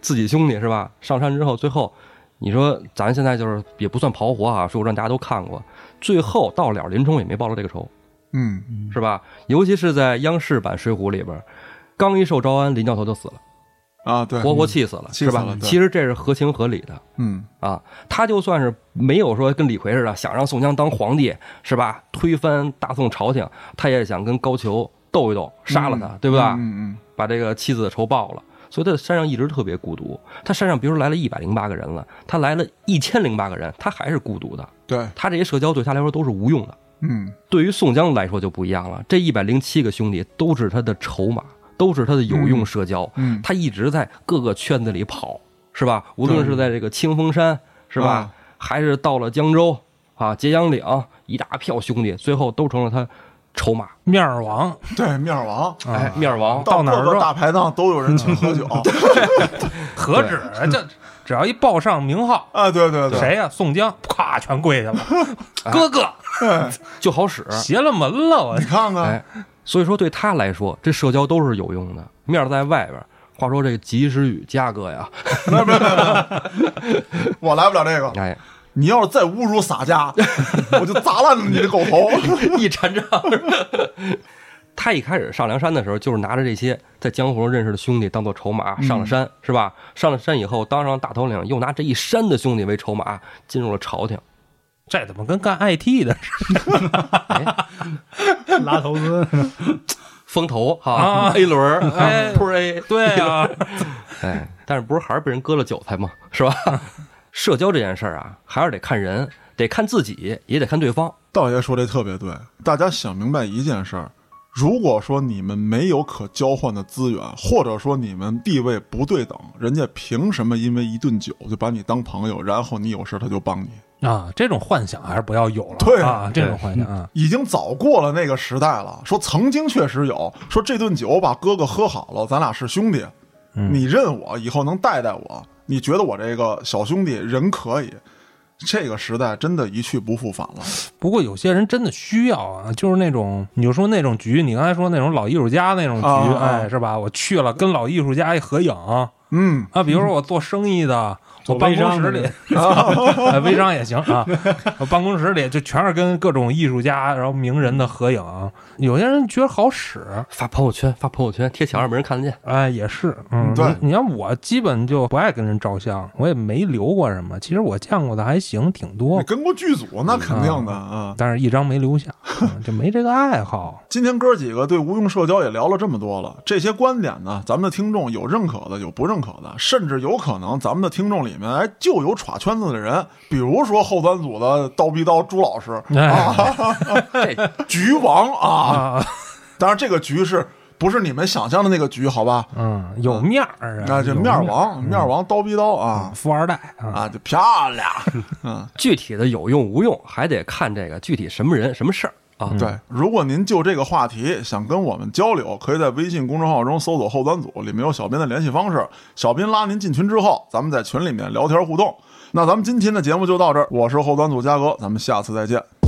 自己兄弟是吧？上山之后，最后你说咱现在就是也不算刨活啊，《水浒传》大家都看过，最后到了林冲也没报了这个仇，嗯是吧？尤其是在央视版《水浒》里边，刚一受招安，林教头就死了，啊，对，活活气死了，是吧其实这是合情合理的。嗯啊，他就算是没有说跟李逵似的想让宋江当皇帝，是吧？推翻大宋朝廷，他也想跟高俅斗一斗，杀了他，对不对？嗯嗯把这个妻子的仇报了。所以他在山上一直特别孤独。他山上比如说来了一百零八个人了，他来了一千零八个人，他还是孤独的。对，他这些社交对他来说都是无用的。嗯对于宋江来说就不一样了，这一百零七个兄弟都是他的筹码，都是他的有用社交。嗯，他一直在各个圈子里跑，是吧？无论是在这个清风山，是吧？啊还是到了江州啊、揭阳岭，一大票兄弟，最后都成了他筹码。面儿王，*laughs* 对，面儿王。哎，面儿王，到哪儿大排档都有人请喝酒何止这只要一报上名号，啊！对对对，谁呀？宋江，咵全跪下了，哥哥哎 *laughs* 就好使。*laughs* 邪了门了，我你看看，哎，所以说对他来说，这社交都是有用的。面儿在外边，话说这个及时雨嘉哥呀，我来不了这个。哎，你要是再侮辱洒家，*laughs* 我就砸烂你的狗头。*laughs* 一禅杖。他一开始上梁山的时候，就是拿着这些在江湖上认识的兄弟当做筹码上了山，是吧？上了山以后，当上大头领，又拿这一山的兄弟为筹码，进入了朝廷。这怎么跟干 IT 的似的 *laughs* 拉投资，风投哈、啊 a 轮儿，A，对啊，哎，但是不是还是被人割了韭菜吗？是吧？社交这件事儿啊，还是得看人，得看自己，也得看对方。道爷说的特别对，大家想明白一件事儿：如果说你们没有可交换的资源，或者说你们地位不对等，人家凭什么因为一顿酒就把你当朋友，然后你有事他就帮你？啊，这种幻想还是不要有了。对啊，这种幻想啊，已经早过了那个时代了。说曾经确实有，说这顿酒把哥哥喝好了，咱俩是兄弟，嗯你认我，以后能带带我，你觉得我这个小兄弟人可以。这个时代真的一去不复返了。不过有些人真的需要啊，就是那种你就说那种局，你刚才说那种老艺术家那种局，哎，是吧？我去了，跟老艺术家一合影嗯，啊，比如说我做生意的，做我办微商的公室里，*laughs* 啊微商也行啊，我办公室里就全是跟各种艺术家然后名人的合影，有些人觉得好使，发朋友圈，发朋友圈，贴墙上没人看得见。哎，也是，嗯，对你你看我基本就不爱跟人照相，我也没留过什么，其实我见过的还行，挺多你，跟过剧组那肯定的啊。但是一张没留下，*laughs* 嗯就没这个爱好。今天哥几个对无用社交也聊了这么多了，这些观点呢，咱们的听众有认可的，有不认可的，甚至有可能咱们的听众里面，哎，就有耍圈子的人，比如说后三组的刀逼刀朱老师，*laughs* 哎 *laughs* 这局王啊，啊，当然这个局是不是你们想象的那个局？好吧，嗯，有面儿啊，那就面儿王，面儿王刀逼刀啊富二代啊，啊，就漂亮，*laughs* 嗯。具体的有用无用，还得看这个具体什么人什么事儿啊。对，如果您就这个话题想跟我们交流，可以在微信公众号中搜索“后端组”，里面有小编的联系方式。小编拉您进群之后，咱们在群里面聊天互动。那咱们今天的节目就到这儿，我是后端组嘉哥，咱们下次再见。